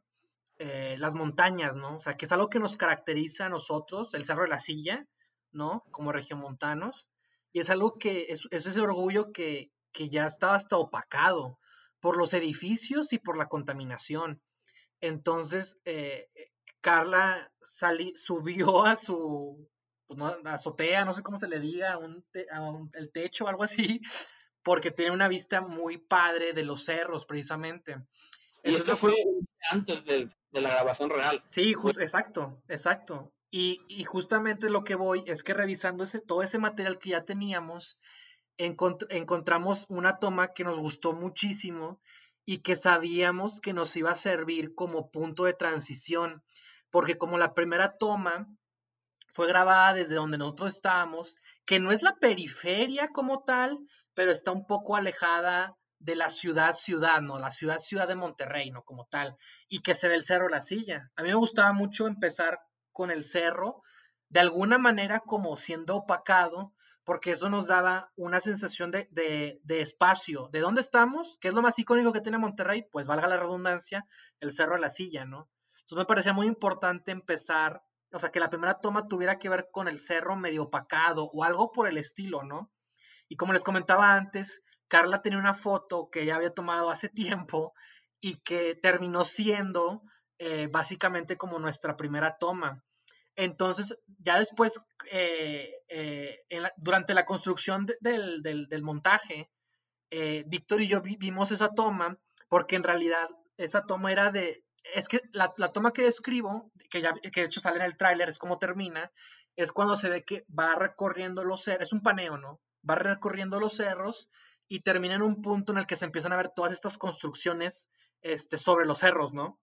eh, las montañas, ¿no? O sea, que es algo que nos caracteriza a nosotros, el Cerro de la Silla, ¿no? Como regiomontanos. Y es algo que, es, es ese orgullo que, que ya estaba hasta opacado por los edificios y por la contaminación. Entonces, eh, Carla subió a su pues, azotea, no sé cómo se le diga, el techo, algo así, porque tiene una vista muy padre de los cerros, precisamente. Y esto fue antes de, la grabación real. Sí, exacto, exacto. Y, justamente lo que voy es que revisando ese, todo ese material que ya teníamos, encontramos una toma que nos gustó muchísimo y que sabíamos que nos iba a servir como punto de transición, porque como la primera toma fue grabada desde donde nosotros estábamos, que no es la periferia como tal, pero está un poco alejada de la ciudad ciudad, ¿no? La ciudad ciudad de Monterrey, ¿no? Como tal, y que se ve el cerro La Silla. A mí me gustaba mucho empezar con el cerro, de alguna manera como siendo opacado, porque eso nos daba una sensación de, de, espacio. ¿De dónde estamos? ¿Qué es lo más icónico que tiene Monterrey? Pues valga la redundancia, el Cerro de la Silla, ¿no? Entonces me parecía muy importante empezar, o sea, que la primera toma tuviera que ver con el cerro medio opacado o algo por el estilo, ¿no? Y como les comentaba antes, Carla tenía una foto que ella había tomado hace tiempo y que terminó siendo eh, básicamente como nuestra primera toma. Entonces, ya después, eh, eh, durante la construcción del, montaje, eh, Víctor y yo vimos esa toma porque en realidad esa toma era de, es que la, toma que describo, que, ya, que de hecho sale en el tráiler, es como termina, es cuando se ve que va recorriendo los cerros, es un paneo, ¿no? Va recorriendo los cerros y termina en un punto en el que se empiezan a ver todas estas construcciones este, sobre los cerros, ¿no?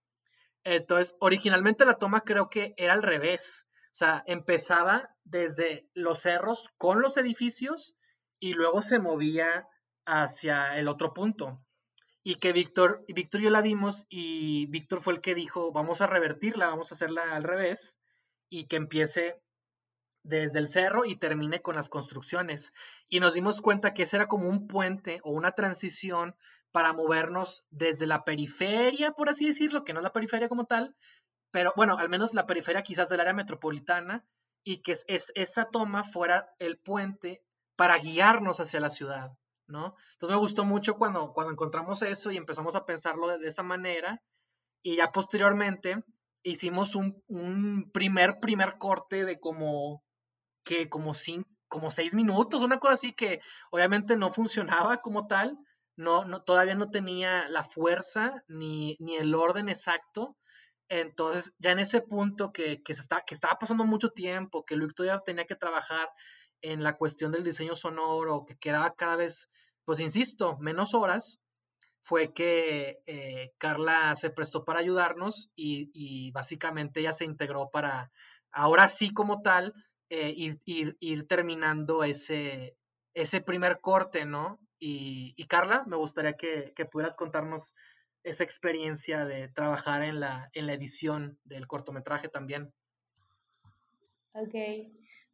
Entonces, originalmente la toma creo que era al revés. O sea, empezaba desde los cerros con los edificios y luego se movía hacia el otro punto. Y que Víctor, Víctor y yo la vimos y Víctor fue el que dijo, vamos a revertirla, vamos a hacerla al revés y que empiece desde el cerro y termine con las construcciones. Y nos dimos cuenta que ese era como un puente o una transición para movernos desde la periferia, por así decirlo, que no es la periferia como tal, pero bueno, al menos la periferia quizás del área metropolitana, y que es, esa toma fuera el puente para guiarnos hacia la ciudad, ¿no? Entonces me gustó mucho cuando, cuando encontramos eso y empezamos a pensarlo de, esa manera, y ya posteriormente hicimos un, un, primer, primer corte de como, que como, cinco, como seis minutos, una cosa así que obviamente no funcionaba como tal, no, todavía no tenía la fuerza ni, ni el orden exacto. Entonces, ya en ese punto que, que, está, que estaba pasando mucho tiempo, que Luis todavía tenía que trabajar en la cuestión del diseño sonoro, que quedaba cada vez, pues insisto, menos horas, fue que eh, Carla se prestó para ayudarnos y, y, básicamente ella se integró para, ahora sí como tal, eh, ir, ir, ir, terminando ese, ese primer corte, ¿no? Y, Carla, me gustaría que, pudieras contarnos esa experiencia de trabajar en la, en la edición del cortometraje también. Ok,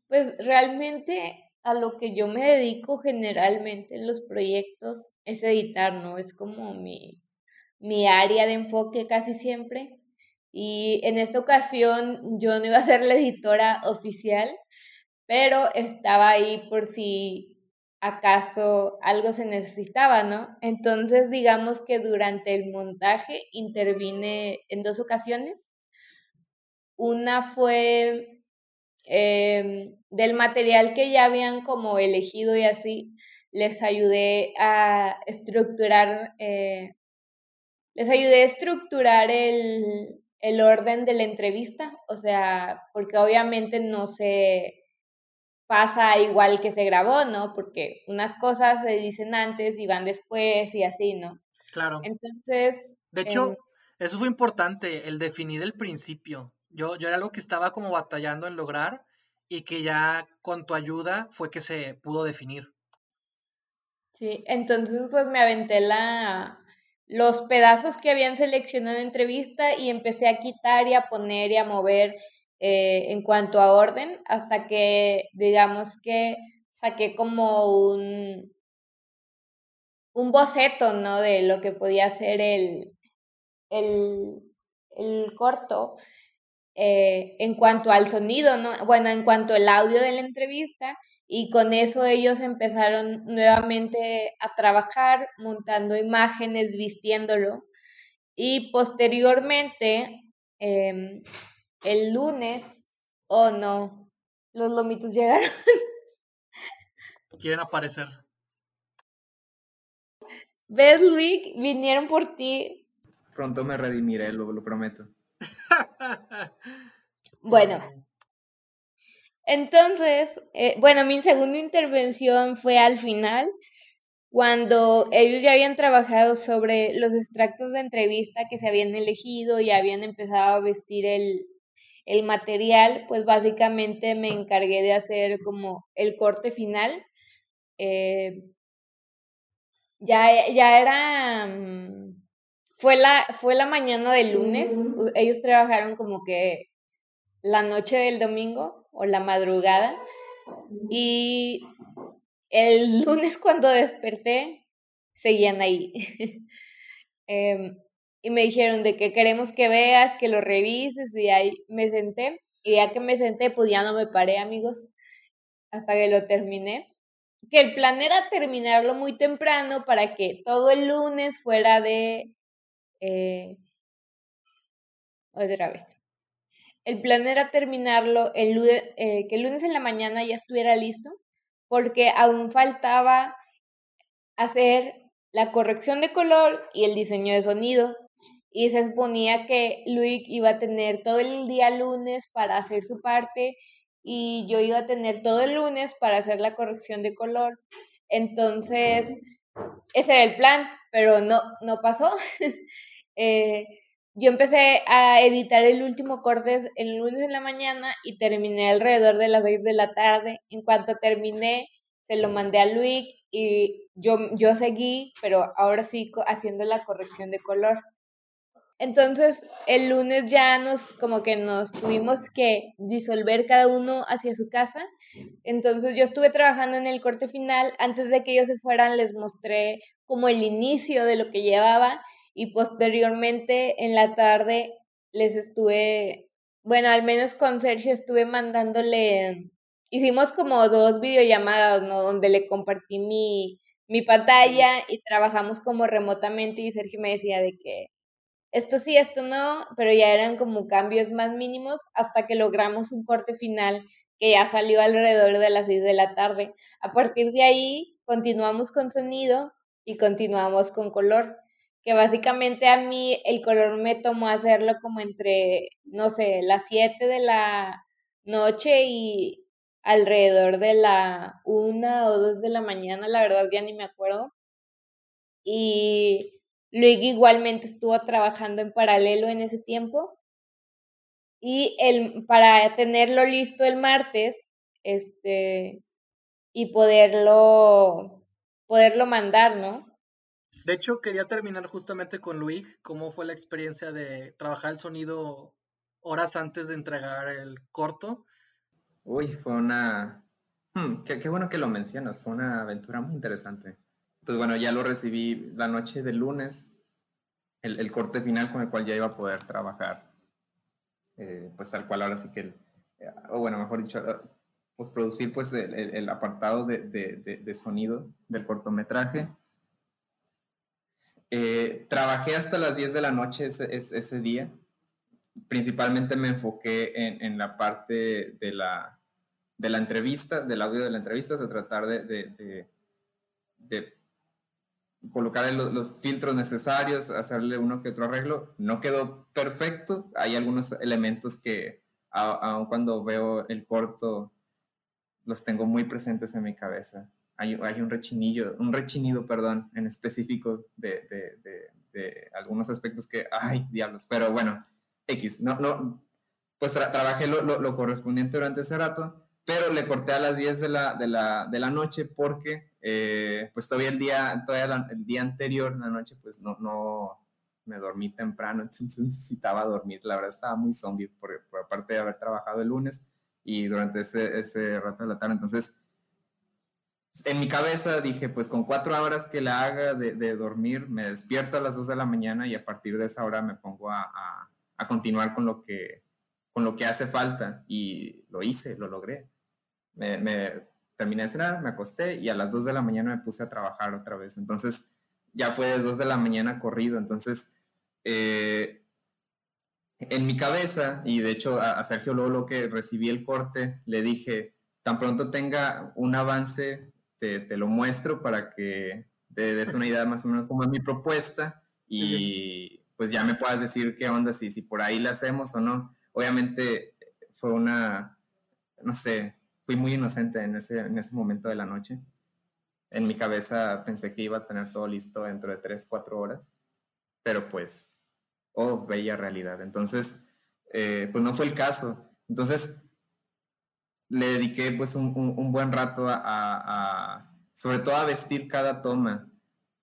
pues realmente a lo que yo me dedico generalmente en los proyectos es editar, ¿no? Es como mi, mi área de enfoque casi siempre. Y en esta ocasión yo no iba a ser la editora oficial, pero estaba ahí por si acaso algo se necesitaba, ¿no? Entonces, digamos que durante el montaje intervine en dos ocasiones. Una fue em, del material que ya habían como elegido y así, les ayudé a estructurar, eh, les ayudé a estructurar el, el orden de la entrevista, o sea, porque obviamente no se pasa igual que se grabó, ¿no? Porque unas cosas se dicen antes y van después y así, ¿no? Claro. Entonces... De hecho, em, eso fue importante, el definir el principio. Yo, yo era algo que estaba como batallando en lograr y que ya con tu ayuda fue que se pudo definir. Sí, entonces pues me aventé la, los pedazos que habían seleccionado en entrevista y empecé a quitar y a poner y a mover eh, en cuanto a orden, hasta que digamos que saqué como un, un boceto, ¿no? De lo que podía ser el, el, el corto. Eh, en cuanto al sonido, ¿no? Bueno, en cuanto al audio de la entrevista y con eso ellos empezaron nuevamente a trabajar montando imágenes, vistiéndolo y posteriormente em, el lunes, oh no, los lomitos llegaron. Quieren aparecer. ¿Ves, Luis? Vinieron por ti. Pronto me redimiré, lo, lo prometo. bueno. Entonces, eh, bueno, mi segunda intervención fue al final, cuando ellos ya habían trabajado sobre los extractos de entrevista que se habían elegido y habían empezado a vestir el, el material, pues básicamente me encargué de hacer como el corte final. Eh, ya, ya era, mm, fue la, fue la mañana del lunes, ellos trabajaron como que la noche del domingo o la madrugada y el lunes cuando desperté seguían ahí. Em, y me dijeron de que queremos que veas, que lo revises y ahí me senté y ya que me senté pues ya no me paré amigos hasta que lo terminé que el plan era terminarlo muy temprano para que todo el lunes fuera de... Eh, otra vez. El plan era terminarlo el lunes, eh, que el lunes en la mañana ya estuviera listo, porque aún faltaba hacer la corrección de color y el diseño de sonido. Y se suponía que Luis iba a tener todo el día lunes para hacer su parte y yo iba a tener todo el lunes para hacer la corrección de color. Entonces, ese era el plan, pero no, no pasó. Eh, yo empecé a editar el último corte el lunes en la mañana y terminé alrededor de las 6 de la tarde. En cuanto terminé, se lo mandé a Luis y yo, yo seguí, pero ahora sí haciendo la corrección de color. Entonces, el lunes ya nos, como que nos tuvimos que disolver cada uno hacia su casa. Entonces, yo estuve trabajando en el corte final. Antes de que ellos se fueran, les mostré como el inicio de lo que llevaba y posteriormente en la tarde les estuve, bueno, al menos con Sergio estuve mandándole, hicimos como dos videollamadas, ¿no? Donde le compartí mi, mi pantalla y trabajamos como remotamente y Sergio me decía de que esto sí, esto no, pero ya eran como cambios más mínimos hasta que logramos un corte final que ya salió alrededor de las 6 de la tarde. A partir de ahí continuamos con sonido y continuamos con color, que básicamente a mí el color me tomó hacerlo como entre, no sé, las 7 de la noche y alrededor de la 1 o 2 de la mañana, la verdad ya ni me acuerdo. Y Luego igualmente estuvo trabajando en paralelo en ese tiempo. Y el, para tenerlo listo el martes, este, y poderlo, poderlo mandar, ¿no? De hecho, quería terminar justamente con Luis, cómo fue la experiencia de trabajar el sonido horas antes de entregar el corto. Uy, fue una... Hmm, qué, qué, bueno que lo mencionas, fue una aventura muy interesante pues bueno, ya lo recibí la noche del lunes, el, corte final con el cual ya iba a poder trabajar, eh, pues tal cual ahora sí que, eh, o bueno, mejor dicho, eh, pues producir pues el, apartado de, sonido del cortometraje. trabajé hasta las 10 de la noche ese, día. Principalmente me enfoqué en, la parte de la, de la entrevista, del audio de la entrevista, o tratar de, colocar los, filtros necesarios, hacerle uno que otro arreglo. No quedó perfecto. Hay algunos elementos que, aun cuando veo el corto, los tengo muy presentes en mi cabeza. Hay, hay un rechinillo, un rechinido, perdón, en específico de, de, de, algunos aspectos que, ay, diablos, pero bueno, X, no, no, pues trabajé lo, lo, lo correspondiente durante ese rato pero le corté a las 10 de la, de la, de la noche porque eh, pues todavía el día, todavía el día anterior, la noche, pues no, no me dormí temprano, entonces necesitaba dormir. La verdad estaba muy zombie por, por aparte de haber trabajado el lunes y durante ese, ese rato de la tarde. Entonces, en mi cabeza dije, pues con cuatro horas que la haga de, dormir, me despierto a las 2 de la mañana y a partir de esa hora me pongo a, a, a continuar con lo, que, con lo que hace falta. Y lo hice, lo logré me, terminé de cenar, me acosté y a las 2 de la mañana me puse a trabajar otra vez. Entonces, ya fue de 2 de la mañana corrido. Entonces, eh, en mi cabeza, y de hecho a, Sergio luego lo que recibí el corte, le dije, tan pronto tenga un avance, te, te lo muestro para que te des una idea más o menos como es mi propuesta y pues ya me puedas decir qué onda, si, si por ahí la hacemos o no. Obviamente fue una, no sé, fui muy inocente en ese, en ese momento de la noche. En mi cabeza pensé que iba a tener todo listo dentro de 3, 4 horas, pero pues, oh, bella realidad. Entonces, eh, pues no fue el caso. Entonces, le dediqué pues un, un, buen rato a, a, sobre todo a vestir cada toma,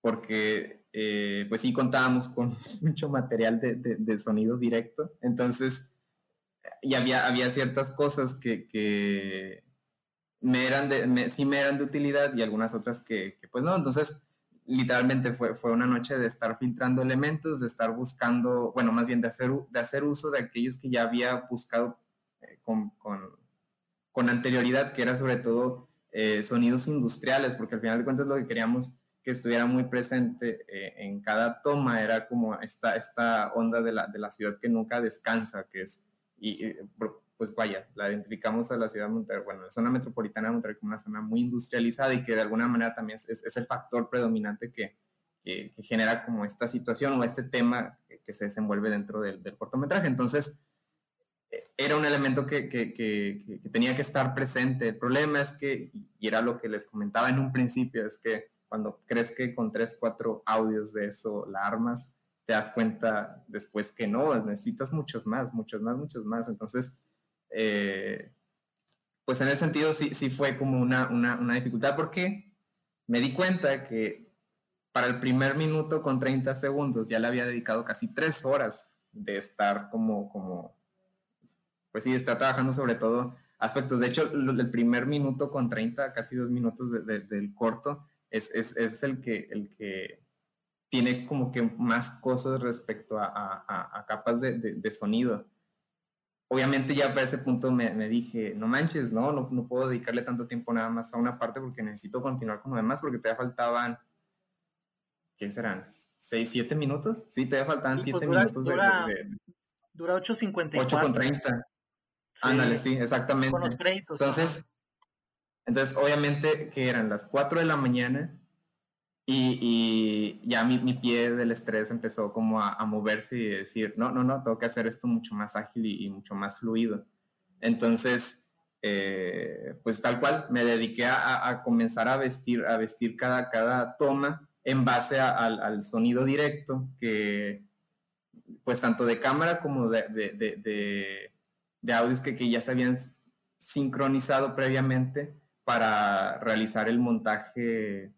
porque eh, pues sí contábamos con mucho material de, de, sonido directo, entonces, y había, había ciertas cosas que, que me eran de, sí me eran de utilidad y algunas otras que, pues no, entonces literalmente fue, fue una noche de estar filtrando elementos, de estar buscando, bueno, más bien de hacer, de hacer uso de aquellos que ya había buscado eh, con, con, con, anterioridad, que era sobre todo eh, sonidos industriales, porque al final de cuentas lo que queríamos que estuviera muy presente eh, en cada toma era como esta, esta onda de la, de la ciudad que nunca descansa, que es, pues vaya, la identificamos a la ciudad de Monterrey, bueno, la zona metropolitana de Monterrey como una zona muy industrializada y que de alguna manera también es, es el factor predominante que, genera como esta situación o este tema que, se desenvuelve dentro del, cortometraje. Entonces, era un elemento que, tenía que estar presente. El problema es que, y era lo que les comentaba en un principio, es que cuando crees que con tres, cuatro audios de eso la armas, te das cuenta después que no, necesitas muchos más, muchos más, muchos más. Entonces, eh, pues en ese sentido sí, sí fue como una, una, dificultad porque me di cuenta que para el primer minuto con 30 segundos ya le había dedicado casi tres horas de estar como, como pues sí, está trabajando sobre todo aspectos. De hecho, el primer minuto con 30, casi dos minutos del corto, es, es, es, el, que, el que tiene como que más cosas respecto a, a, a capas de, de, sonido. Obviamente ya para ese punto me, me dije, no manches, ¿no? ¿no? No puedo dedicarle tanto tiempo nada más a una parte porque necesito continuar con lo demás porque todavía faltaban ¿qué serán? ¿6, 7 minutos? Sí, todavía faltaban 7 pues minutos dura, de, Dura 8.54. 8.30. Ándale, sí, exactamente. Con los créditos. Entonces, entonces, obviamente que eran las 4 de la mañana y, y ya mi, mi, pie del estrés empezó como a, a, moverse y decir, no, no, no, tengo que hacer esto mucho más ágil y, y mucho más fluido. Entonces, eh, pues tal cual, me dediqué a, a, comenzar a vestir, a vestir cada, cada toma en base al, al sonido directo que, pues tanto de cámara como de, de, de, de audios que, que ya se habían sincronizado previamente para realizar el montaje,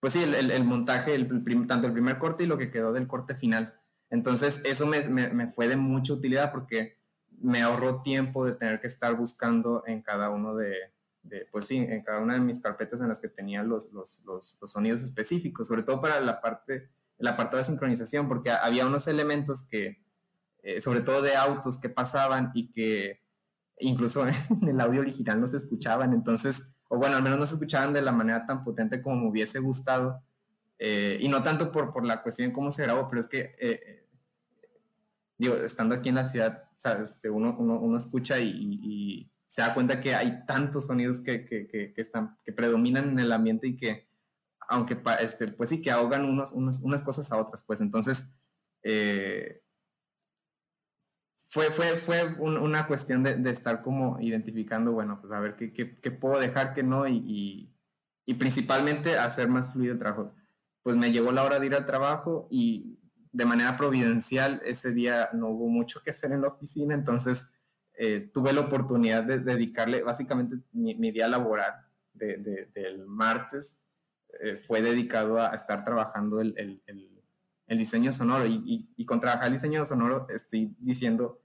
pues sí, el, el, montaje, el, tanto el primer corte y lo que quedó del corte final. Entonces, eso me, me, fue de mucha utilidad porque me ahorró tiempo de tener que estar buscando en cada uno de, de pues sí, en cada una de mis carpetas en las que tenía los, los, los, los sonidos específicos, sobre todo para la parte, la parte de sincronización, porque había unos elementos que, eh, sobre todo de autos que pasaban y que incluso en el audio original no se escuchaban, entonces, o bueno, al menos no se escuchaban de la manera tan potente como me hubiese gustado, eh, y no tanto por, por la cuestión de cómo se grabó, pero es que, eh, digo, estando aquí en la ciudad, ¿sabes? Este, uno, uno, uno escucha y, y, se da cuenta que hay tantos sonidos que, que, que, están, que predominan en el ambiente y que, aunque, este, pues sí, que ahogan unos, unos, unas cosas a otras, pues entonces, eh, fue, fue, fue una cuestión de, de, estar como identificando, bueno, pues a ver qué, puedo dejar, qué no, y, principalmente hacer más fluido el trabajo. Pues me llegó la hora de ir al trabajo y de manera providencial ese día no hubo mucho que hacer en la oficina, entonces eh, tuve la oportunidad de dedicarle, básicamente mi, mi día laboral de, de, del martes eh, fue dedicado a estar trabajando el, el, el el diseño sonoro y, y, con trabajar el diseño sonoro estoy diciendo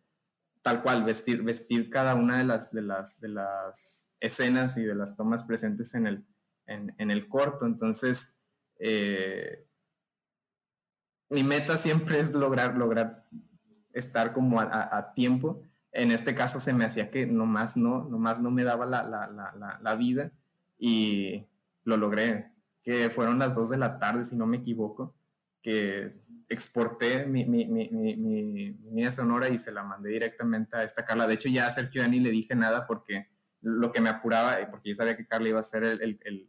tal cual, vestir, vestir cada una de las, de, las, de las escenas y de las tomas presentes en el, en, el corto. Entonces, eh, mi meta siempre es lograr, lograr estar como a, tiempo en este caso se me hacía que nomás no, nomás no me daba la, la, la, la vida y lo logré, que fueron las 2 de la tarde, si no me equivoco, que exporté mi, mi, mi, mi, sonora y se la mandé directamente a esta Carla. De hecho, ya a Sergio ya ni le dije nada porque lo que me apuraba, porque yo sabía que Carla iba a ser el, el, el,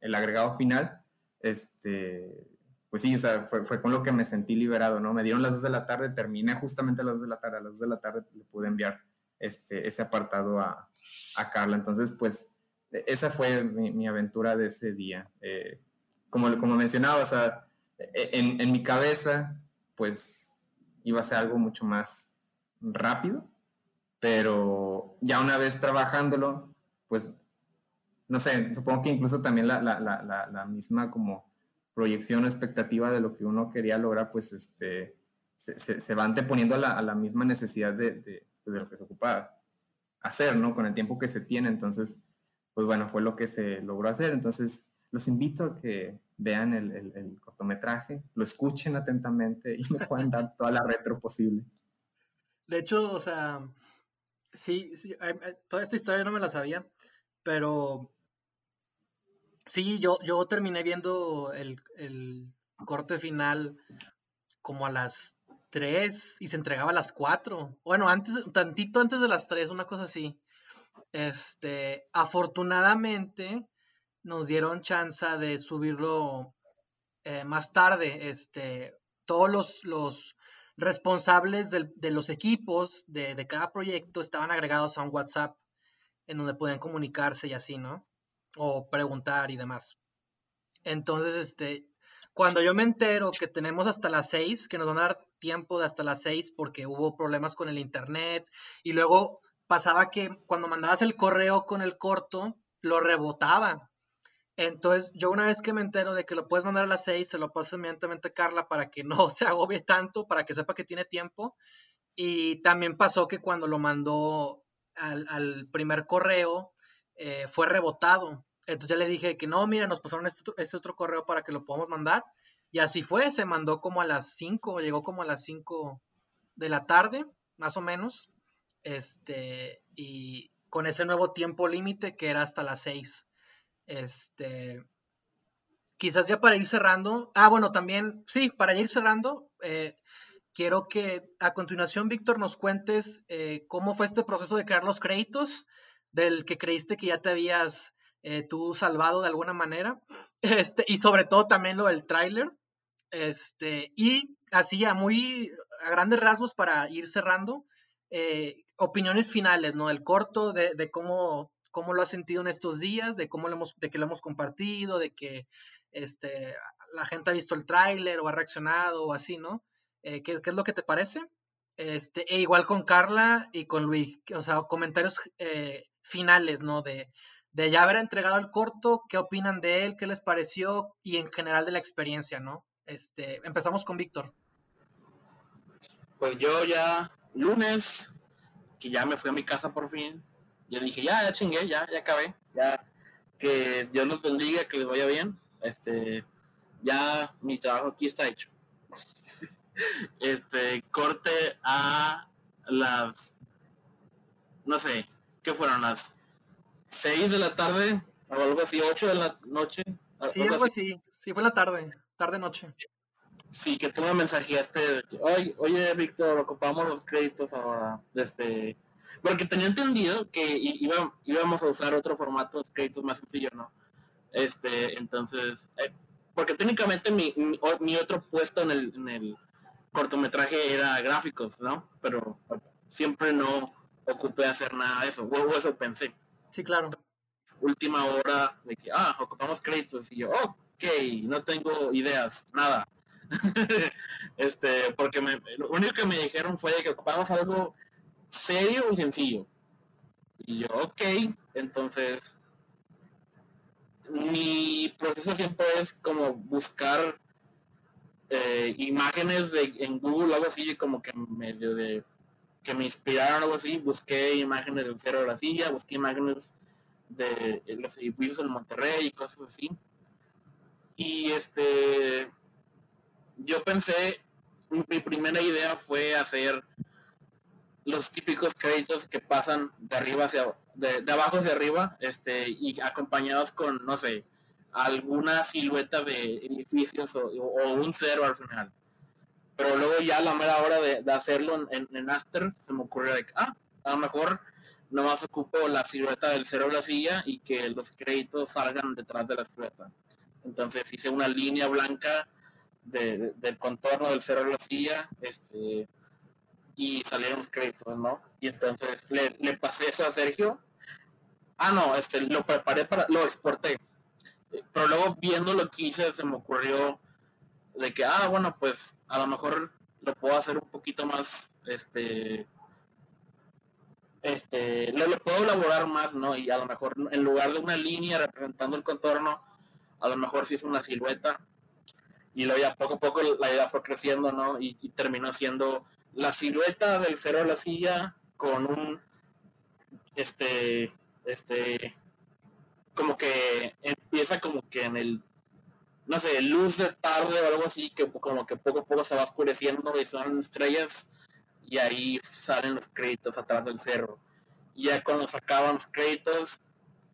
el agregado final, este, pues sí, fue, fue, con lo que me sentí liberado, ¿no? Me dieron las 2 de la tarde, terminé justamente a las 2 de la tarde, a las 2 de la tarde le pude enviar este, ese apartado a, a Carla. Entonces, pues, e, esa fue mi, mi aventura de ese día. Eh, como, como mencionaba, en, en, mi cabeza, pues, iba a ser algo mucho más rápido, pero ya una vez trabajándolo, pues, no sé, supongo que incluso también la, la, la, la misma como proyección expectativa de lo que uno quería lograr, pues este, se, se, va anteponiendo a la, misma necesidad de, de, de, lo que se ocupa hacer, ¿no? Con el tiempo que se tiene. Entonces, pues bueno, fue lo que se logró hacer. Entonces, los invito a que vean el, el, cortometraje, lo escuchen atentamente y me puedan dar toda la retro posible. De hecho, o sea, sí, sí, toda esta historia no me la sabía, pero Sí, yo, yo terminé viendo el, el corte final como a las 3 y se entregaba a las 4. Bueno, antes, tantito antes de las 3, una cosa así. Este, afortunadamente nos dieron chance de subirlo eh, más tarde. Este, todos los, los responsables de, los equipos de, de, cada proyecto estaban agregados a un WhatsApp en donde pueden comunicarse y así, ¿no? o preguntar y demás. Entonces, este, cuando yo me entero que tenemos hasta las seis, que nos van a dar tiempo de hasta las seis porque hubo problemas con el internet y luego pasaba que cuando mandabas el correo con el corto, lo rebotaba. Entonces, yo una vez que me entero de que lo puedes mandar a las seis, se lo paso inmediatamente a Carla para que no se agobie tanto, para que sepa que tiene tiempo. Y también pasó que cuando lo mandó al, al primer correo, eh, fue rebotado. Entonces ya le dije que no, mira, nos pasaron este, este, otro correo para que lo podamos mandar. Y así fue, se mandó como a las 5, llegó como a las 5 de la tarde, más o menos. Este, y con ese nuevo tiempo límite que era hasta las 6. Este, quizás ya para ir cerrando. Ah, bueno, también, sí, para ir cerrando, eh, quiero que a continuación, Víctor, nos cuentes eh, cómo fue este proceso de crear los créditos del que creíste que ya te habías eh, tú salvado de alguna manera. Este, y sobre todo también lo del tráiler. Este, y así a muy a grandes rasgos para ir cerrando, opiniones finales, ¿no? El corto, de, de, cómo, cómo lo has sentido en estos días, de cómo lo hemos, de que lo hemos compartido, de que este, la gente ha visto el tráiler o ha reaccionado o así, ¿no? Eh, ¿qué, ¿qué, es lo que te parece? Este, e igual con Carla y con Luis, o sea, comentarios eh, finales, ¿no? De, de ya haber entregado el corto, qué opinan de él, qué les pareció y en general de la experiencia, ¿no? Este, empezamos con Víctor. Pues yo ya lunes, que ya me fui a mi casa por fin, yo dije, ya, ya chingué, ya, ya acabé, ya, que Dios los bendiga, que les vaya bien, este, ya mi trabajo aquí está hecho. este, corte a las, no sé, ¿qué fueron las 6 de la tarde o algo así, 8 de la noche? Sí, algo así. Sí, fue la tarde, tarde-noche. Sí, que tú me mensajeaste, oye, oye, Víctor, ocupamos los créditos ahora. Este, porque tenía entendido que iba, íbamos a usar otro formato de créditos más sencillo, ¿no? Este, entonces, eh, porque técnicamente mi, mi, otro puesto en el, en el cortometraje era gráficos, ¿no? Pero siempre no ocupé hacer nada de eso, o eso pensé. Sí, claro. Última hora de que, ah, ocupamos créditos y yo, ok, no tengo ideas, nada. este, porque me, lo único que me dijeron fue que ocupamos algo serio y sencillo. Y yo, ok, entonces mi proceso siempre es como buscar eh, imágenes de, en Google, algo así, como que medio de que me inspiraron algo así, busqué imágenes del Cero de la Silla, busqué imágenes de los edificios en Monterrey y cosas así. Y este, yo pensé, mi primera idea fue hacer los típicos créditos que pasan de arriba hacia de, de, abajo hacia arriba, este, y acompañados con, no sé, alguna silueta de edificios o, un cero al final. Pero luego ya a la mera hora de, hacerlo en, en, After, se me ocurrió de que, ah, a lo mejor nomás ocupo la silueta del cero de la silla y que los créditos salgan detrás de la silueta. Entonces hice una línea blanca del contorno del cero de la silla, este, y salieron los créditos, ¿no? Y entonces le, le pasé eso a Sergio. Ah, no, este, lo preparé para, lo exporté pero luego viendo lo que hice se me ocurrió de que, ah, bueno, pues a lo mejor lo puedo hacer un poquito más, este, este, lo, puedo elaborar más, ¿no? Y a lo mejor en lugar de una línea representando el contorno, a lo mejor sí es una silueta. Y luego ya poco a poco la idea fue creciendo, ¿no? Y terminó siendo la silueta del cero de la silla con un, este, este, como que empieza como que en el, no sé, luz de tarde o algo así, que como que poco a poco se va oscureciendo y son estrellas y ahí salen los créditos atrás del cerro. Y ya cuando se acaban los créditos,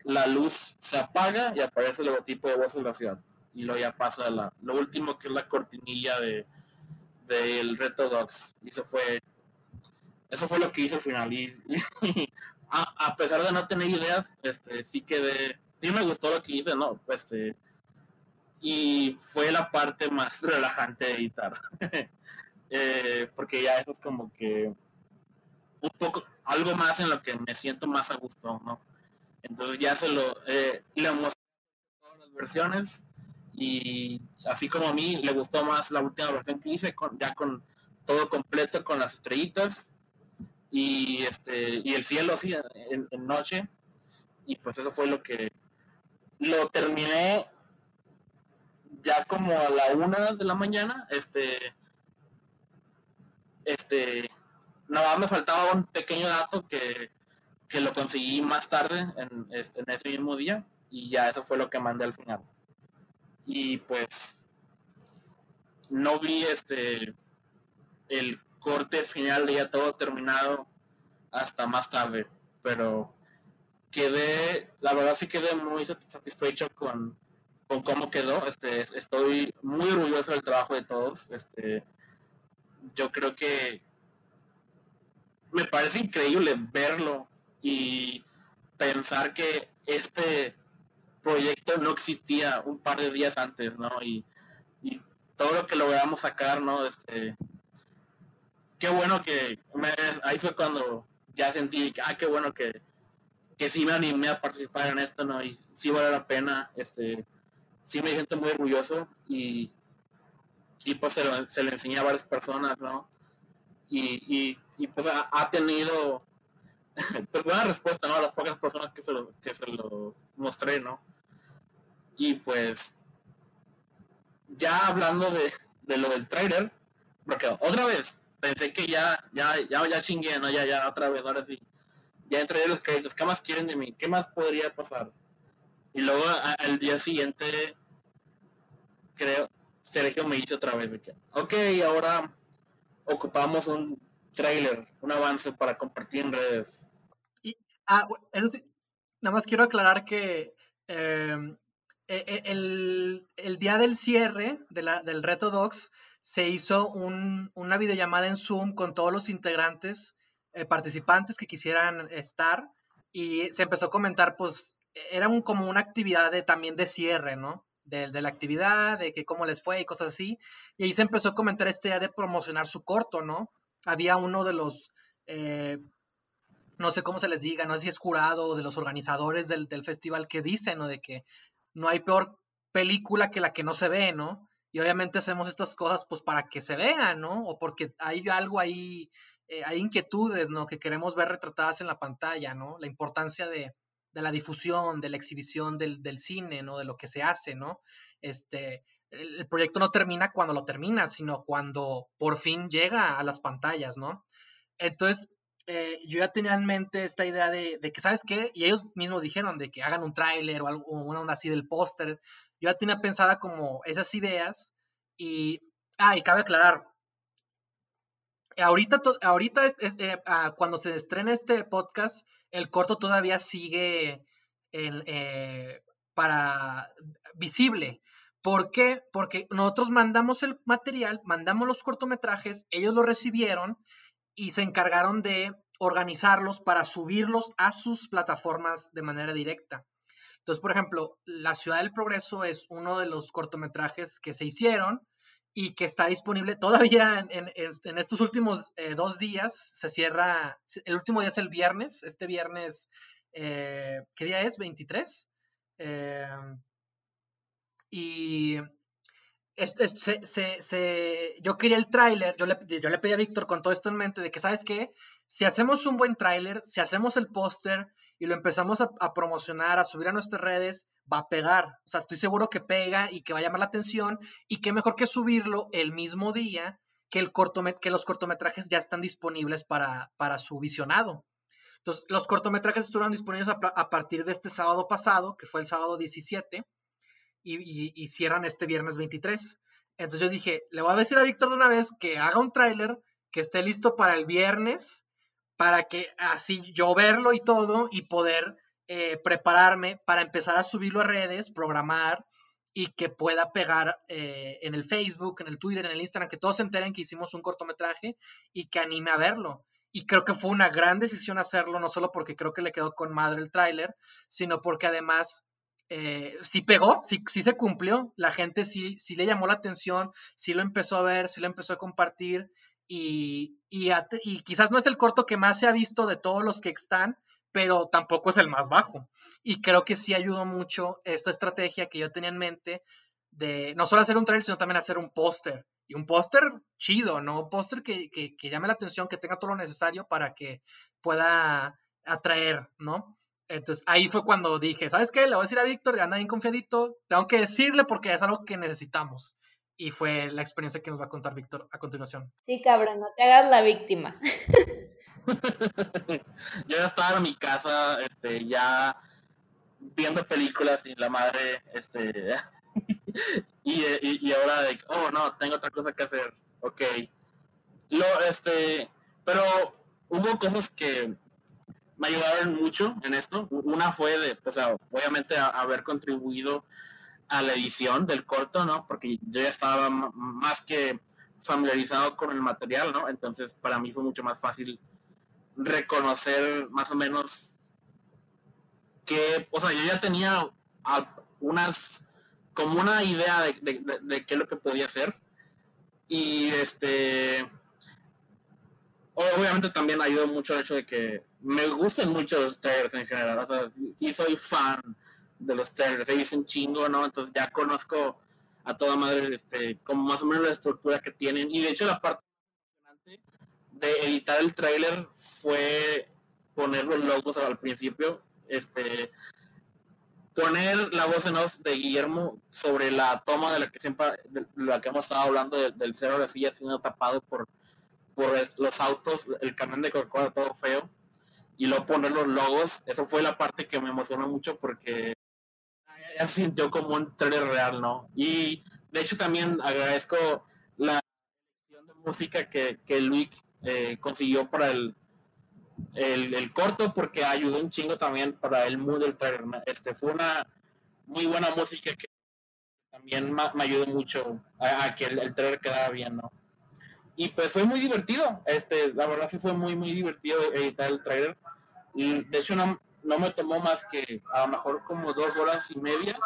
la luz se apaga y aparece el logotipo de Voz de la Ciudad. Y luego ya pasa la, lo último que es la cortinilla de del Reto Dogs. Y eso fue eso fue lo que hice al final. Y, a, pesar de no tener ideas, este sí quedé sí me gustó lo que hice, ¿no? Pues, eh, y fue la parte más relajante de editar. Eh, porque ya eso es como que un poco, algo más en lo que me siento más a gusto, ¿no? Entonces ya se lo, eh, le mostré todas las versiones y así como a mí le gustó más la última versión que hice, con, ya con todo completo, con las estrellitas y este y el cielo así en noche y pues eso fue lo que lo terminé ya como a la una de la mañana. Este, este, nada me faltaba un pequeño dato que, que lo conseguí más tarde en, en, ese mismo día y ya eso fue lo que mandé al final. Y pues no vi este el corte final de ya todo terminado hasta más tarde, pero quedé, la verdad sí quedé muy satisfecho con, con cómo quedó. Este, estoy muy orgulloso del trabajo de todos. Este, yo creo que me parece increíble verlo y pensar que este proyecto no existía un par de días antes, ¿no? Y, y todo lo que logramos sacar, ¿no? Este, qué bueno que ahí fue cuando ya sentí ah, qué bueno que que sí me animé a participar en esto, ¿no? Y sí vale la pena, este, sí me siento muy orgulloso y, y pues se lo, se enseñé a varias personas, ¿no? Y, y, pues ha, tenido pues buena respuesta, ¿no? A las pocas personas que se lo, que se lo mostré, ¿no? Y pues ya hablando de, de lo del trailer, porque otra vez pensé que ya, ya, ya, ya chingué, ¿no? Ya, ya, otra vez, ahora sí ya entré los créditos, ¿qué más quieren de mí? ¿Qué más podría pasar? Y luego al día siguiente, creo, Sergio me hizo otra vez, ok, ahora ocupamos un trailer, un avance para compartir en redes. Y, ah, eso sí, nada más quiero aclarar que em, el, el, día del cierre de la, del Reto Docs se hizo un, una videollamada en Zoom con todos los integrantes eh, participantes que quisieran estar y se empezó a comentar, pues era un, como una actividad de, también de cierre, ¿no? De, la actividad, de que cómo les fue y cosas así. Y ahí se empezó a comentar esta idea de promocionar su corto, ¿no? Había uno de los, eh, no sé cómo se les diga, no sé si es jurado o de los organizadores del, del festival que dicen, ¿no? De que no hay peor película que la que no se ve, ¿no? Y obviamente hacemos estas cosas pues para que se vean, ¿no? O porque hay algo ahí eh, hay inquietudes, ¿no? Que queremos ver retratadas en la pantalla, ¿no? La importancia de, la difusión, de la exhibición del, cine, ¿no? De lo que se hace, ¿no? Este, el, proyecto no termina cuando lo termina, sino cuando por fin llega a las pantallas, ¿no? Entonces, eh, yo ya tenía en mente esta idea de, que, ¿sabes qué? Y ellos mismos dijeron de que hagan un tráiler o algo, una onda así del póster. Yo ya tenía pensada como esas ideas y, ah, y cabe aclarar, ahorita, ahorita eh, ah, cuando se estrena este podcast, el corto todavía sigue eh, para visible. ¿Por qué? Porque nosotros mandamos el material, mandamos los cortometrajes, ellos lo recibieron y se encargaron de organizarlos para subirlos a sus plataformas de manera directa. Entonces, por ejemplo, La Ciudad del Progreso es uno de los cortometrajes que se hicieron y que está disponible todavía en, estos últimos eh, dos días. Se cierra, el último día es el viernes, este viernes, eh, ¿qué día es? 23. Eh, y yo quería el tráiler, yo le, pedí a Víctor con todo esto en mente de que, ¿sabes qué? Si hacemos un buen tráiler, si hacemos el póster y lo empezamos a, promocionar, a subir a nuestras redes, va a pegar. O sea, estoy seguro que pega y que va a llamar la atención y qué mejor que subirlo el mismo día que, que los cortometrajes ya están disponibles para su visionado. Entonces, los cortometrajes estuvieron disponibles a, partir de este sábado pasado, que fue el sábado 17 y, cierran este viernes 23. Entonces yo dije, le voy a decir a Víctor de una vez que haga un tráiler, que esté listo para el viernes, para que así yo verlo y todo y poder eh, prepararme para empezar a subirlo a redes, programar y que pueda pegar eh, en el Facebook, en el Twitter, en el Instagram, que todos se enteren que hicimos un cortometraje y que anime a verlo. Y creo que fue una gran decisión hacerlo, no solo porque creo que le quedó con madre el tráiler, sino porque además eh, sí pegó, sí, se cumplió, la gente sí, le llamó la atención, sí lo empezó a ver, sí lo empezó a compartir y, quizás no es el corto que más se ha visto de todos los que están, pero tampoco es el más bajo. Y creo que sí ayudó mucho esta estrategia que yo tenía en mente de no solo hacer un trailer, sino también hacer un póster. Y un póster chido, ¿no? Un póster que llame la atención, que tenga todo lo necesario para que pueda atraer, ¿no? Entonces ahí fue cuando dije, ¿sabes qué? Le voy a decir a Víctor, anda bien confiadito, tengo que decirle porque es algo que necesitamos. Y fue la experiencia que nos va a contar Víctor a continuación. Sí, cabrón, no te hagas la víctima. Yo ya estaba en mi casa, este, ya viendo películas y la madre, este, y, y, ahora de, oh no, tengo otra cosa que hacer, ok. Lo, este, pero hubo cosas que me ayudaron mucho en esto. Una fue de, pues, obviamente haber contribuido a la edición del corto, ¿no? Porque yo ya estaba más que familiarizado con el material, ¿no? Entonces para mí fue mucho más fácil reconocer más o menos que, o sea, yo ya tenía unas, como una idea de, de qué es lo que podía hacer. Y este, obviamente también ayudó mucho el hecho de que me gustan mucho los trailers en general. O sea, y soy fan de los trailers. Se dicen chingo, ¿no? Entonces ya conozco a toda madre este, como más o menos la estructura que tienen. Y de hecho la parte de editar el trailer fue poner los logos al principio. Este poner la voz en off de Guillermo sobre la toma de la que siempre de la que hemos estado hablando del cero de silla siendo tapado por por los autos, el camión de Coca-Cola todo feo y luego poner los logos, eso fue la parte que me emocionó mucho porque sintió como un trailer real, ¿no? Y de hecho también agradezco la música que, que Luis eh, consiguió para el, el, corto porque ayudó un chingo también para el mood del trailer. Este fue una muy buena música que también me, ayudó mucho a, que el, el trailer quedara bien, ¿no? Y pues fue muy divertido. Este, la verdad sí fue muy, muy divertido editar el trailer. Y de hecho no, no me tomó más que a lo mejor como dos horas y media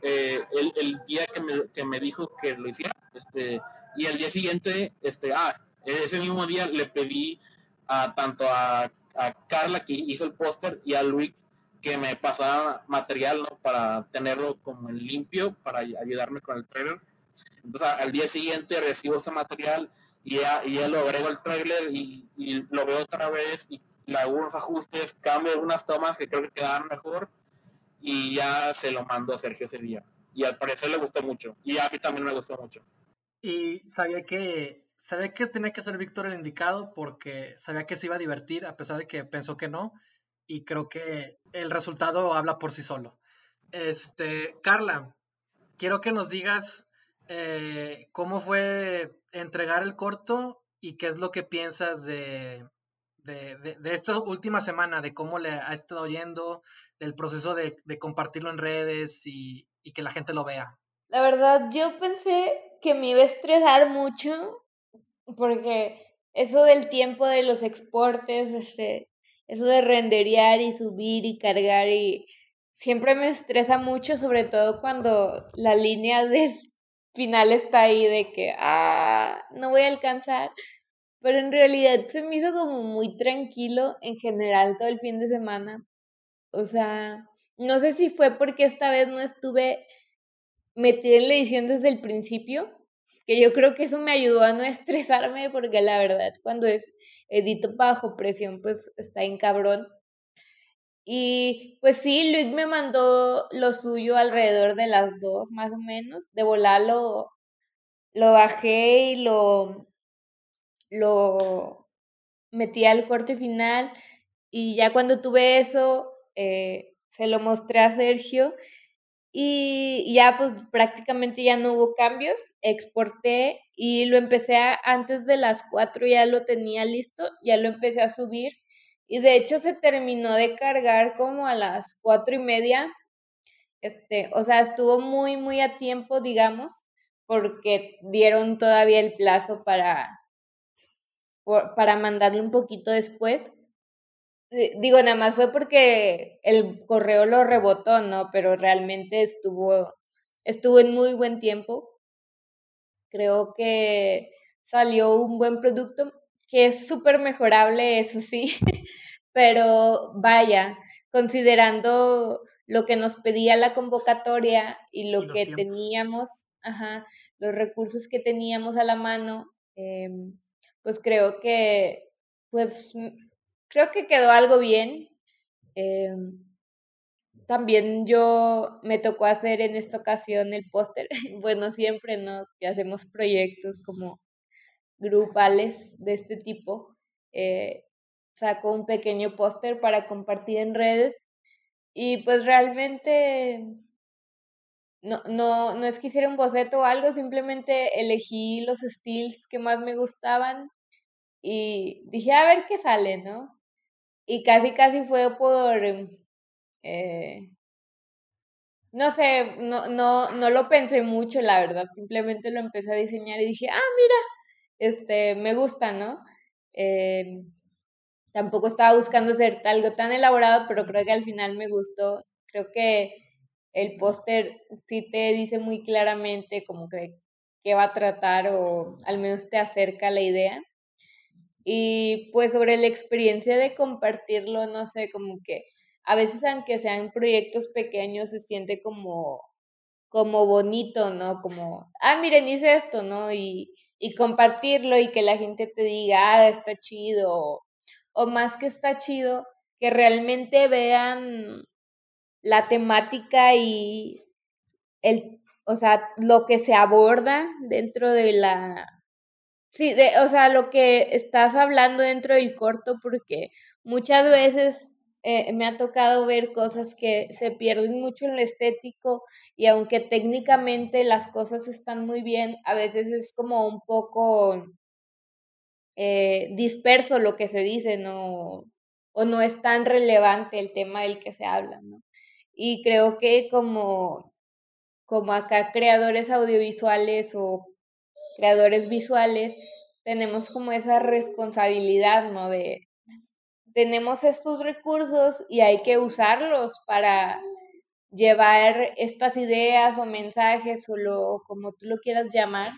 eh, el, el, día que me, que me dijo que lo hiciera. Este, y el día siguiente, este, ah, ese mismo día le pedí a tanto a, a Carla que hizo el póster y a Luis que me pasara material ¿no? para tenerlo como en limpio para ayudarme con el trailer. Entonces al día siguiente recibo ese material y ya, y ya lo agrego al trailer y, lo veo otra vez y le hago unos ajustes, cambio unas tomas que creo que quedaron mejor y ya se lo mando a Sergio ese día. Y al parecer le gustó mucho y a mí también me gustó mucho. Y sabía que sabía que tenía que ser Víctor el indicado porque sabía que se iba a divertir a pesar de que pensó que no y creo que el resultado habla por sí solo. Este, Carla, quiero que nos digas eh, cómo fue entregar el corto y qué es lo que piensas de, de, de, esta última semana, de cómo le ha estado yendo, del proceso de, compartirlo en redes y, y, que la gente lo vea. La verdad, yo pensé que me iba a estresar mucho porque eso del tiempo de los exportes, este, eso de renderear y subir y cargar y siempre me estresa mucho, sobre todo cuando la línea de final está ahí de que, ah, no voy a alcanzar. Pero en realidad se me hizo como muy tranquilo en general todo el fin de semana. O sea, no sé si fue porque esta vez no estuve metida en la edición desde el principio, que yo creo que eso me ayudó a no estresarme, porque la verdad, cuando es edito bajo presión, pues está en cabrón. Y pues sí, Luis me mandó lo suyo alrededor de las dos, más o menos. De volar lo, bajé y lo, lo metí al corte final. Y ya cuando tuve eso, eh, se lo mostré a Sergio. Y ya pues prácticamente ya no hubo cambios. Exporté y lo empecé antes de las cuatro, ya lo tenía listo, ya lo empecé a subir y de hecho se terminó de cargar como a las cuatro y media. Este, o sea, estuvo muy, muy a tiempo, digamos, porque dieron todavía el plazo para, para mandarle un poquito después. Digo, nada más fue porque el correo lo rebotó, ¿no? Pero realmente estuvo, estuvo en muy buen tiempo. Creo que salió un buen producto que es súper mejorable, eso sí, pero vaya, considerando lo que nos pedía la convocatoria y lo que teníamos, ajá, los recursos que teníamos a la mano, em, pues creo que, pues, creo que quedó algo bien. Em, también yo me tocó hacer en esta ocasión el póster. Bueno, siempre, ¿no? Que hacemos proyectos como grupales de este tipo. Eh, saco un pequeño póster para compartir en redes y pues realmente no, no, no es que hiciera un boceto o algo, simplemente elegí los styles que más me gustaban y dije a ver qué sale, ¿no? Y casi casi fue por, eh, no sé, no, no, no lo pensé mucho, la verdad, simplemente lo empecé a diseñar y dije, ah, mira, este, me gusta, ¿no? Eh, tampoco estaba buscando hacer algo tan elaborado, pero creo que al final me gustó. Creo que el póster sí te dice muy claramente como que qué va a tratar o al menos te acerca la idea. Y pues sobre la experiencia de compartirlo, no sé, como que a veces aunque sean proyectos pequeños se siente como como bonito, ¿no? Como, ah, miren, hice esto, ¿no? Y, y compartirlo y que la gente te diga, ah, está chido, o, más que está chido, que realmente vean la temática y el, o sea, lo que se aborda dentro de la, sí, de, o sea, lo que estás hablando dentro del corto, porque muchas veces eh, me ha tocado ver cosas que se pierden mucho en lo estético y aunque técnicamente las cosas están muy bien, a veces es como un poco eh, disperso lo que se dice, ¿no? O no es tan relevante el tema del que se habla, ¿no? Y creo que como, como acá creadores audiovisuales o creadores visuales, tenemos como esa responsabilidad, ¿no? De, tenemos estos recursos y hay que usarlos para llevar estas ideas o mensajes o lo, como tú lo quieras llamar,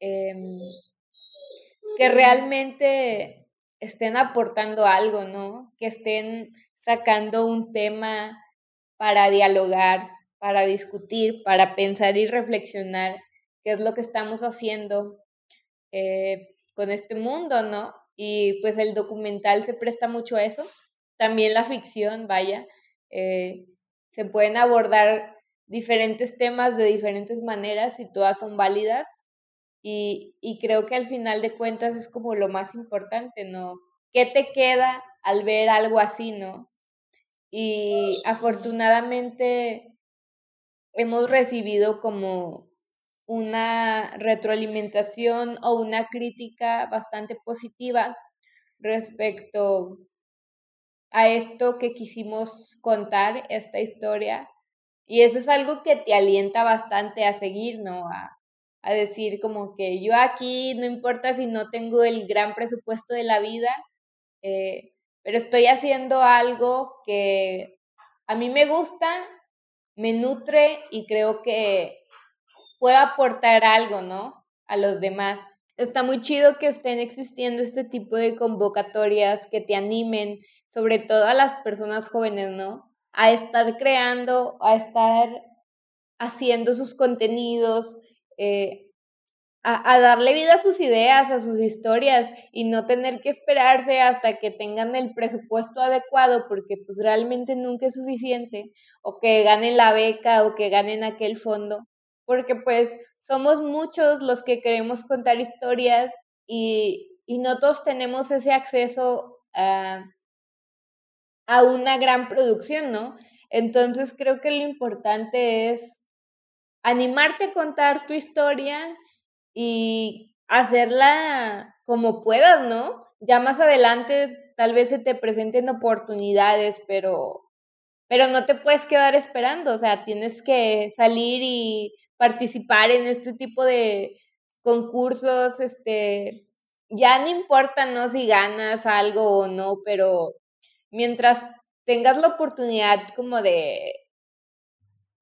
em, que realmente estén aportando algo, ¿no? Que estén sacando un tema para dialogar, para discutir, para pensar y reflexionar qué es lo que estamos haciendo eh, con este mundo, ¿no? Y pues el documental se presta mucho a eso. También la ficción, vaya, eh, se pueden abordar diferentes temas de diferentes maneras y todas son válidas. Y, y creo que al final de cuentas es como lo más importante, ¿no? ¿Qué te queda al ver algo así, no? Y afortunadamente hemos recibido como una retroalimentación o una crítica bastante positiva respecto a esto que quisimos contar, esta historia. Y eso es algo que te alienta bastante a seguir, ¿no? A, a decir como que yo aquí no importa si no tengo el gran presupuesto de la vida, eh, pero estoy haciendo algo que a mí me gusta, me nutre y creo que puedo aportar algo, ¿no? A los demás. Está muy chido que estén existiendo este tipo de convocatorias que te animen, sobre todo a las personas jóvenes, ¿no? A estar creando, a estar haciendo sus contenidos, eh, a, darle vida a sus ideas, a sus historias y no tener que esperarse hasta que tengan el presupuesto adecuado porque pues realmente nunca es suficiente o que ganen la beca o que ganen aquel fondo porque pues somos muchos los que queremos contar historias y, y no todos tenemos ese acceso a, a una gran producción, ¿no? Entonces creo que lo importante es animarte a contar tu historia y hacerla como puedas, ¿no? Ya más adelante tal vez se te presenten oportunidades, pero pero no te puedes quedar esperando, o sea, tienes que salir y participar en este tipo de concursos, este, ya no importa, ¿no? Si ganas algo o no, pero mientras tengas la oportunidad como de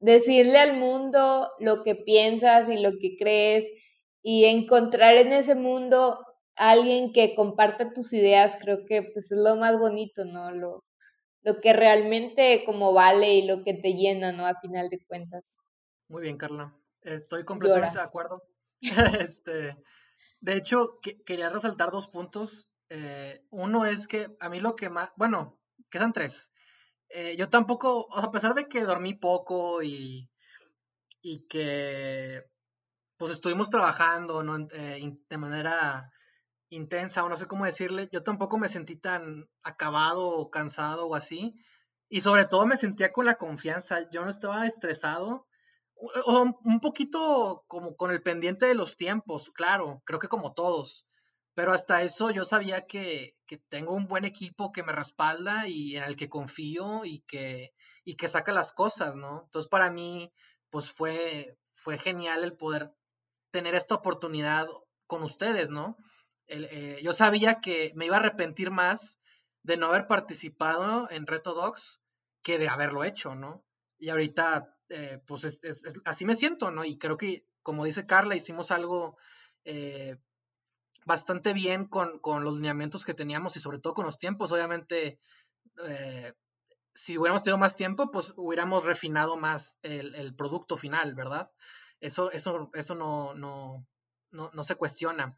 decirle al mundo lo que piensas y lo que crees y encontrar en ese mundo alguien que comparta tus ideas, creo que pues es lo más bonito, ¿no? Lo, lo que realmente como vale y lo que te llena, ¿no? A final de cuentas. Muy bien, Carla. Estoy completamente de acuerdo. este, de hecho, quería resaltar dos puntos. Eh, uno es que a mí lo que más, bueno, que son tres. Eh, yo tampoco, a pesar de que dormí poco y, y que pues estuvimos trabajando ¿no? Eh, de manera intensa o no sé cómo decirle, yo tampoco me sentí tan acabado o cansado o así. Y sobre todo me sentía con la confianza, yo no estaba estresado, o, un poquito como con el pendiente de los tiempos, claro, creo que como todos. Pero hasta eso yo sabía que, que tengo un buen equipo que me respalda y en el que confío y que, y que saca las cosas, ¿no? Entonces para mí, pues fue, fue genial el poder tener esta oportunidad con ustedes, ¿no? Eh, yo sabía que me iba a arrepentir más de no haber participado en Reto que de haberlo hecho, ¿no? Y ahorita, eh, pues así me siento, ¿no? Y creo que, como dice Carla, hicimos algo eh, bastante bien con, los lineamientos que teníamos y sobre todo con los tiempos. Obviamente, si hubiéramos tenido más tiempo, pues hubiéramos refinado más el, el producto final, ¿verdad? Eso, eso, eso no, no, no, no se cuestiona.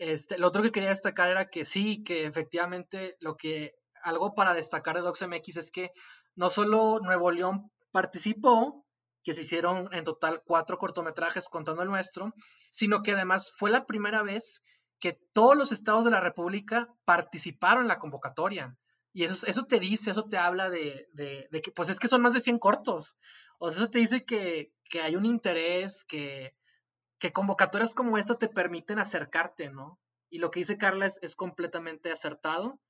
Este, lo otro que quería destacar era que sí, que efectivamente lo que algo para destacar de DocsMX es que no solo Nuevo León participó, que se hicieron en total cuatro cortometrajes contando el nuestro, sino que además fue la primera vez que todos los estados de la República participaron en la convocatoria. Y eso, eso te dice, eso te habla de, de, que, pues es que son más de 100 cortos. O sea, eso te dice que, que hay un interés, que, que convocatorias como esta te permiten acercarte, ¿no? Y lo que dice Carla es, completamente acertado.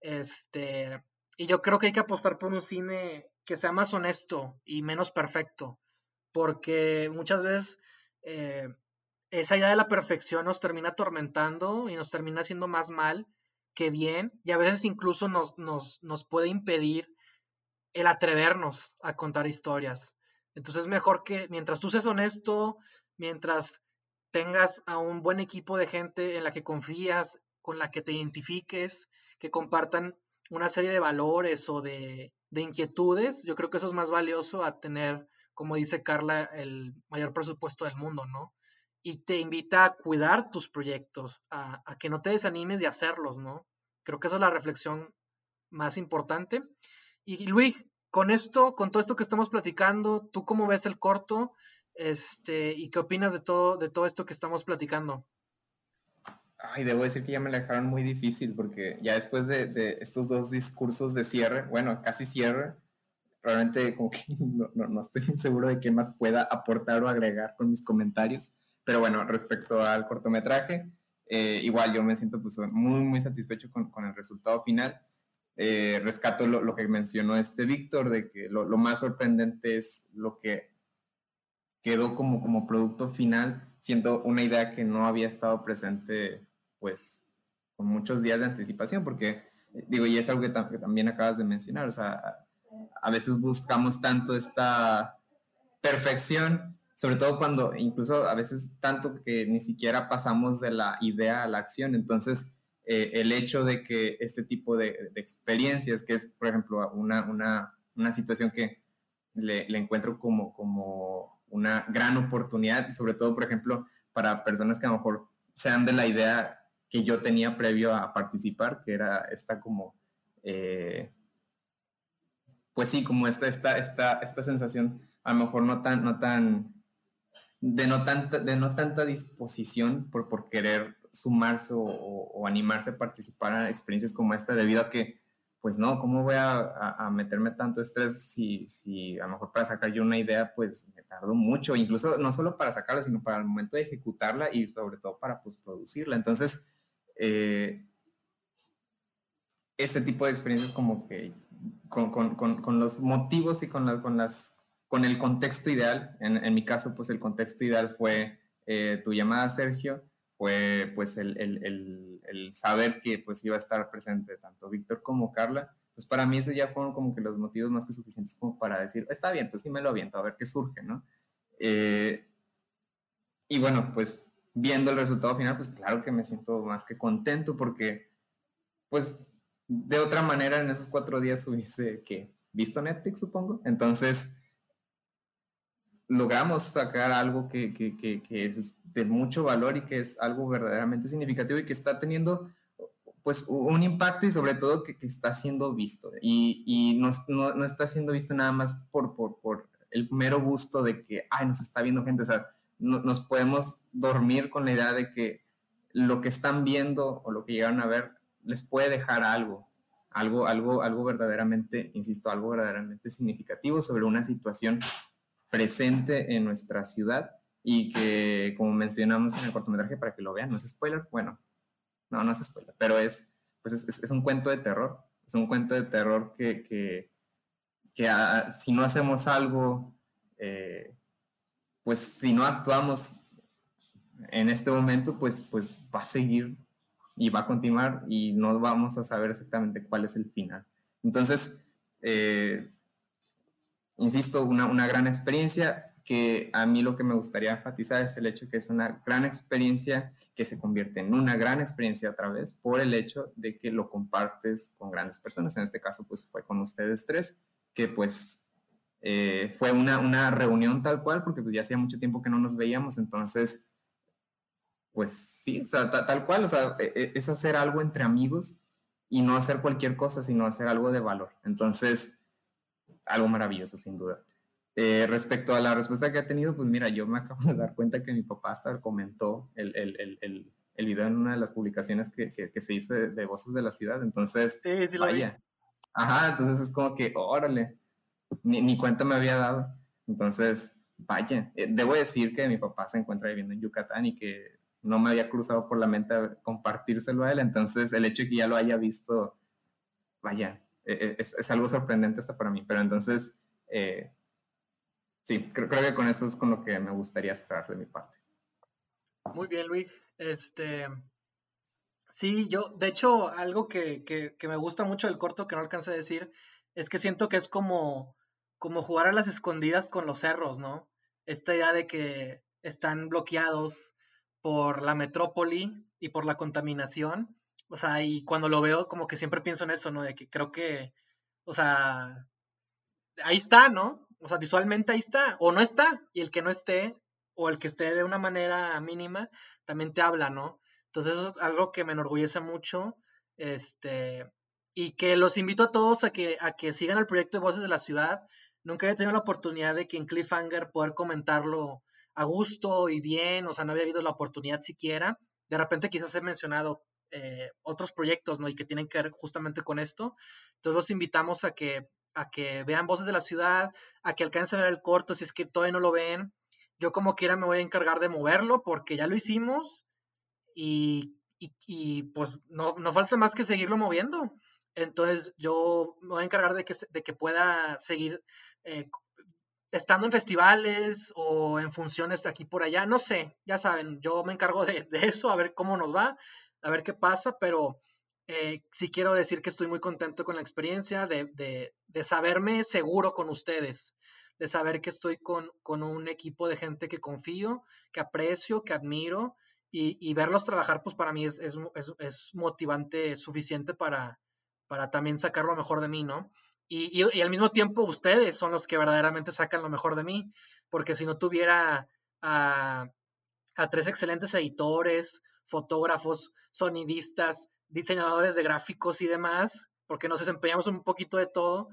Este, y yo creo que hay que apostar por un cine que sea más honesto y menos perfecto, porque muchas veces eh, esa idea de la perfección nos termina atormentando y nos termina haciendo más mal que bien, y a veces incluso nos, nos, nos puede impedir el atrevernos a contar historias. Entonces es mejor que mientras tú seas honesto, mientras tengas a un buen equipo de gente en la que confías, con la que te identifiques, que compartan una serie de valores o de, inquietudes, yo creo que eso es más valioso a tener, como dice Carla, el mayor presupuesto del mundo, ¿no? Y te invita a cuidar tus proyectos, a, a que no te desanimes de hacerlos, ¿no? Creo que esa es la reflexión más importante. Y Luis, con esto, con todo esto que estamos platicando, ¿tú cómo ves el corto? Este, ¿y qué opinas de todo, de todo esto que estamos platicando? Ay, debo decir que ya me la dejaron muy difícil porque ya después de, estos dos discursos de cierre, bueno, casi cierre, realmente como que no, no, estoy muy seguro de qué más pueda aportar o agregar con mis comentarios, Pero bueno, respecto al cortometraje, eh, igual yo me siento pues, muy, muy satisfecho con, con el resultado final. Eh, rescato lo, lo, que mencionó este Víctor, de que lo, lo, más sorprendente es lo que quedó como, como producto final, siendo una idea que no había estado presente pues con muchos días de anticipación, porque digo, y es algo que, también acabas de mencionar, o sea, a veces buscamos tanto esta perfección, sobre todo cuando incluso a veces tanto que ni siquiera pasamos de la idea a la acción. Entonces, eh, el hecho de que este tipo de, experiencias, que es, por ejemplo, una, una, una situación que le, le, encuentro como, como una gran oportunidad, sobre todo, por ejemplo, para personas que a lo mejor sean de la idea que yo tenía previo a participar, que era esta como... Eh, pues sí, como esta, esta, esta, esta sensación, a lo mejor no tan, no tan, de no tanta, de no tanta disposición por, por querer sumarse o, animarse a participar en experiencias como esta, debido a que, pues no, ¿cómo voy a, a, meterme tanto estrés si, si, a lo mejor para sacar yo una idea, pues me tardo mucho, incluso no solo para sacarla, sino para el momento de ejecutarla y sobre todo para pues producirla. Entonces, eh, este tipo de experiencias como que con, con, con, los motivos y con, con, las, con el contexto ideal. En, en, mi caso, pues el contexto ideal fue eh, tu llamada, Sergio, fue pues el, el, el, saber que pues iba a estar presente tanto Víctor como Carla. Pues para mí esos ya fueron como que los motivos más que suficientes como para decir, está bien, pues sí me lo aviento, a ver qué surge, ¿no? Eh, y bueno, pues viendo el resultado final, pues claro que me siento más que contento porque pues de otra manera en esos cuatro días hubiese que visto Netflix, supongo. Entonces, logramos sacar algo que, que, que, es de mucho valor y que es algo verdaderamente significativo y que está teniendo pues un impacto y sobre todo que, está siendo visto. Y, y no, no, no, está siendo visto nada más por, por, por, el mero gusto de que, ay, nos está viendo gente. O sea, no, nos podemos dormir con la idea de que lo que están viendo o lo que llegaron a ver les puede dejar algo, algo, algo, algo verdaderamente, insisto, algo verdaderamente significativo sobre una situación presente en nuestra ciudad y que, como mencionamos en el cortometraje, para que lo vean, no es spoiler, bueno, no, no es spoiler, pero es, pues es, es, un cuento de terror, es un cuento de terror que, que, que ah, si no hacemos algo, eh, pues si no actuamos en este momento, pues, pues va a seguir y va a continuar y no vamos a saber exactamente cuál es el final. Entonces, eh, insisto, una, una, gran experiencia que a mí lo que me gustaría enfatizar es el hecho que es una gran experiencia que se convierte en una gran experiencia otra vez por el hecho de que lo compartes con grandes personas. En este caso, pues fue con ustedes tres, que pues eh, fue una, una reunión tal cual, porque pues ya hacía mucho tiempo que no nos veíamos, entonces pues sí, o sea, tal cual, o sea, e, e, es hacer algo entre amigos y no hacer cualquier cosa, sino hacer algo de valor. Entonces, algo maravilloso, sin duda. Eh, respecto a la respuesta que ha tenido, pues mira, yo me acabo de dar cuenta que mi papá hasta comentó el, el, el, el video en una de las publicaciones que, que, se hizo de, Voces de la Ciudad, entonces, sí, sí vaya. Ajá, entonces es como que, órale, ni, ni cuenta me había dado. Entonces, vaya, eh, debo decir que mi papá se encuentra viviendo en Yucatán y que no me había cruzado por la mente compartírselo a él, entonces el hecho de que ya lo haya visto, vaya, e, e, es, algo sorprendente hasta para mí, pero entonces, eh, sí, creo, que con eso es con lo que me gustaría cerrar de mi parte. Muy bien, Luis. Este, sí, yo, de hecho, algo que, que, que me gusta mucho del corto que no alcancé a decir, es que siento que es como, como jugar a las escondidas con los cerros, ¿no? Esta idea de que están bloqueados, por la metrópoli y por la contaminación. O sea, y cuando lo veo, como que siempre pienso en eso, ¿no? De que creo que, o sea, ahí está, ¿no? O sea, visualmente ahí está, o no está, y el que no esté, o el que esté de una manera mínima, también te habla, ¿no? Entonces, eso es algo que me enorgullece mucho, este, y que los invito a todos a que, a que sigan el proyecto de Voces de la Ciudad. Nunca he tenido la oportunidad de que en Cliffhanger poder comentarlo a gusto y bien, o sea, no había habido la oportunidad siquiera. De repente quizás he mencionado eh, otros proyectos, ¿no? Y que tienen que ver justamente con esto. Entonces los invitamos a que, a que vean Voces de la Ciudad, a que alcancen a ver el corto si es que todavía no lo ven. yo como quiera me voy a encargar de moverlo porque ya lo hicimos y, pues no, no falta más que seguirlo moviendo. Entonces yo me voy a encargar de que, de que pueda seguir eh, estando en festivales o en funciones aquí por allá, no sé, ya saben, yo me encargo de, eso, a ver cómo nos va, a ver qué pasa, pero eh, sí quiero decir que estoy muy contento con la experiencia, de, saberme seguro con ustedes, de saber que estoy con, un equipo de gente que confío, que aprecio, que admiro, y, verlos trabajar, pues para mí es, es, motivante suficiente para, para también sacar lo mejor de mí, ¿no? Y, al mismo tiempo ustedes son los que verdaderamente sacan lo mejor de mí, porque si no tuviera a, tres excelentes editores, fotógrafos, sonidistas, diseñadores de gráficos y demás, porque nos desempeñamos un poquito de todo,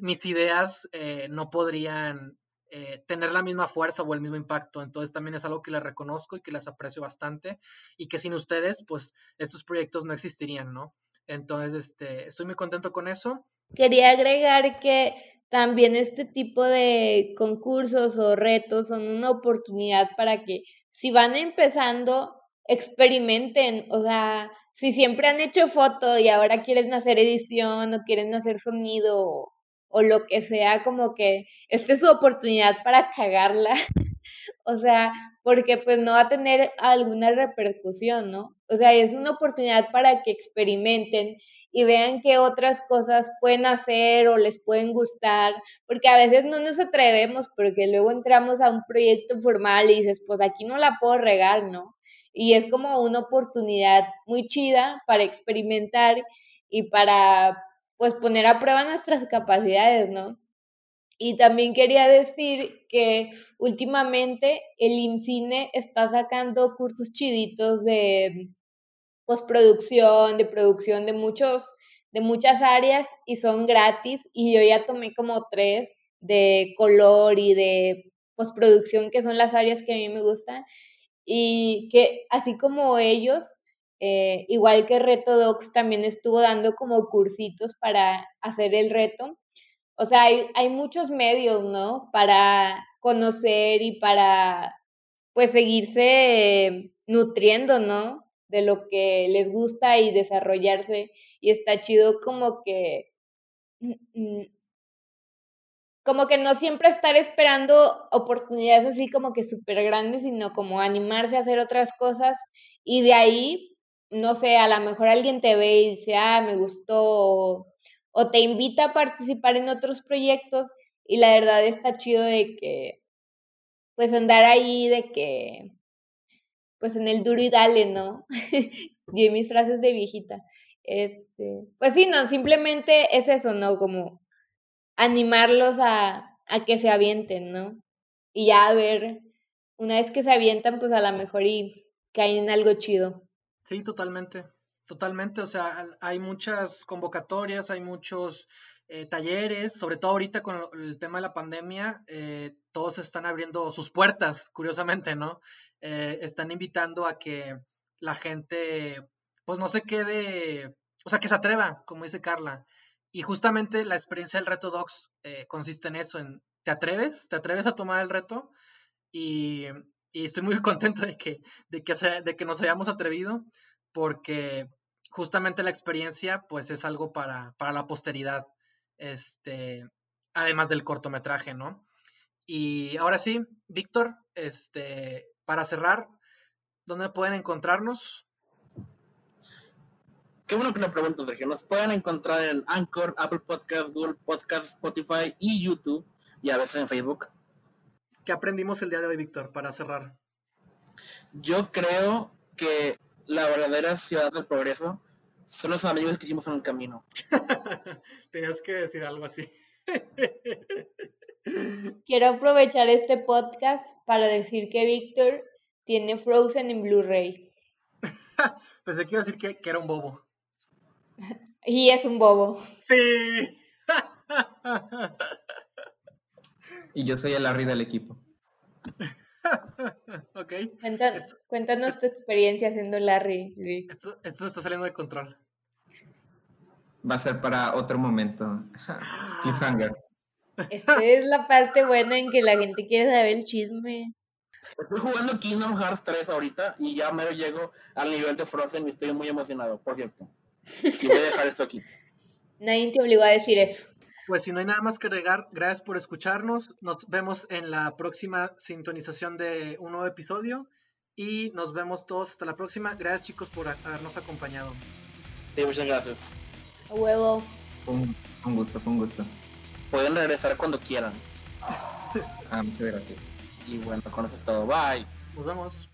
mis ideas eh, no podrían eh, tener la misma fuerza o el mismo impacto. Entonces también es algo que les reconozco y que les aprecio bastante y que sin ustedes, pues estos proyectos no existirían, ¿no? Entonces, este, estoy muy contento con eso Quería agregar que también este tipo de concursos o retos son una oportunidad para que si van empezando, experimenten, o sea, si siempre han hecho foto y ahora quieren hacer edición o quieren hacer sonido o, lo que sea, como que esta es su oportunidad para cagarla. o sea, porque pues no va a tener alguna repercusión, ¿no? O sea, es una oportunidad para que experimenten y vean qué otras cosas pueden hacer o les pueden gustar, porque a veces no nos atrevemos porque luego entramos a un proyecto formal y dices, pues aquí no la puedo regar, ¿no? Y es como una oportunidad muy chida para experimentar y para pues poner a prueba nuestras capacidades, ¿no? Y también quería decir que últimamente el IMCINE está sacando cursos chiditos de postproducción, de producción de muchos, de muchas áreas y son gratis. Y yo ya tomé como tres de color y de postproducción, que son las áreas que a mí me gustan. Y que así como ellos, eh, igual que Reto Docs, también estuvo dando como cursitos para hacer el reto. O sea, hay, hay muchos medios, ¿no? Para conocer y para, pues, seguirse nutriendo, ¿no? de lo que les gusta y desarrollarse. Y está chido como que, mm, mm, como que no siempre estar esperando oportunidades así como que súper grandes, sino como animarse a hacer otras cosas y de ahí, no sé, a lo mejor alguien te ve y dice, ah, me gustó, o te invita a participar en otros proyectos y la verdad está chido de que, pues andar ahí, de que pues en el duro y dale, ¿no? y mis frases de viejita. Este, pues sí, no, simplemente es eso, ¿no? Como animarlos a, a que se avienten, ¿no? Y ya a ver, una vez que se avientan, pues a lo mejor y caen en algo chido. Sí, totalmente, totalmente. O sea, hay muchas convocatorias, hay muchos eh, talleres, sobre todo ahorita con el tema de la pandemia, eh, todos están abriendo sus puertas, curiosamente, ¿no? Eh, están invitando a que la gente, pues no se quede, o sea, que se atreva, como dice Carla. Y justamente la experiencia del reto Docs eh, consiste en eso, en te atreves, te atreves a tomar el reto y, estoy muy contento de que, de, que de que nos hayamos atrevido porque justamente la experiencia pues es algo para, para la posteridad, este, además del cortometraje, ¿no? Y ahora sí, Víctor, este, para cerrar, ¿dónde pueden encontrarnos? Qué bueno que me preguntas, Sergio. Nos pueden encontrar en Anchor, Apple Podcast, Google Podcast, Spotify y YouTube, y a veces en Facebook. ¿Qué aprendimos el día de hoy, Víctor, para cerrar? Yo creo que la verdadera ciudad del progreso son los amigos que hicimos en el camino. Tenías que decir algo así. Quiero aprovechar este podcast para decir que Víctor tiene Frozen en Blu-ray. Pensé que iba a decir que, era un bobo. y es un bobo. Sí. y yo soy el Larry del equipo. ok. Cuéntanos, tu experiencia haciendo Larry, Luis. Esto, esto está saliendo de control. Va a ser para otro momento. Cliffhanger. Esta es la parte buena en que la gente quiere saber el chisme. Estoy jugando Kingdom Hearts 3 ahorita y ya mero llego al nivel de Frozen y estoy muy emocionado, por cierto. Y voy a dejar esto aquí. Nadie te obligó a decir eso. Pues si no hay nada más que agregar, gracias por escucharnos. Nos vemos en la próxima sintonización de un nuevo episodio y nos vemos todos hasta la próxima. Gracias chicos por habernos acompañado. Sí, muchas gracias. A huevo. Fue un, un gusto, fue un gusto. Pueden regresar cuando quieran. Ah, muchas gracias. Y bueno, con eso es todo. Bye. Nos vemos.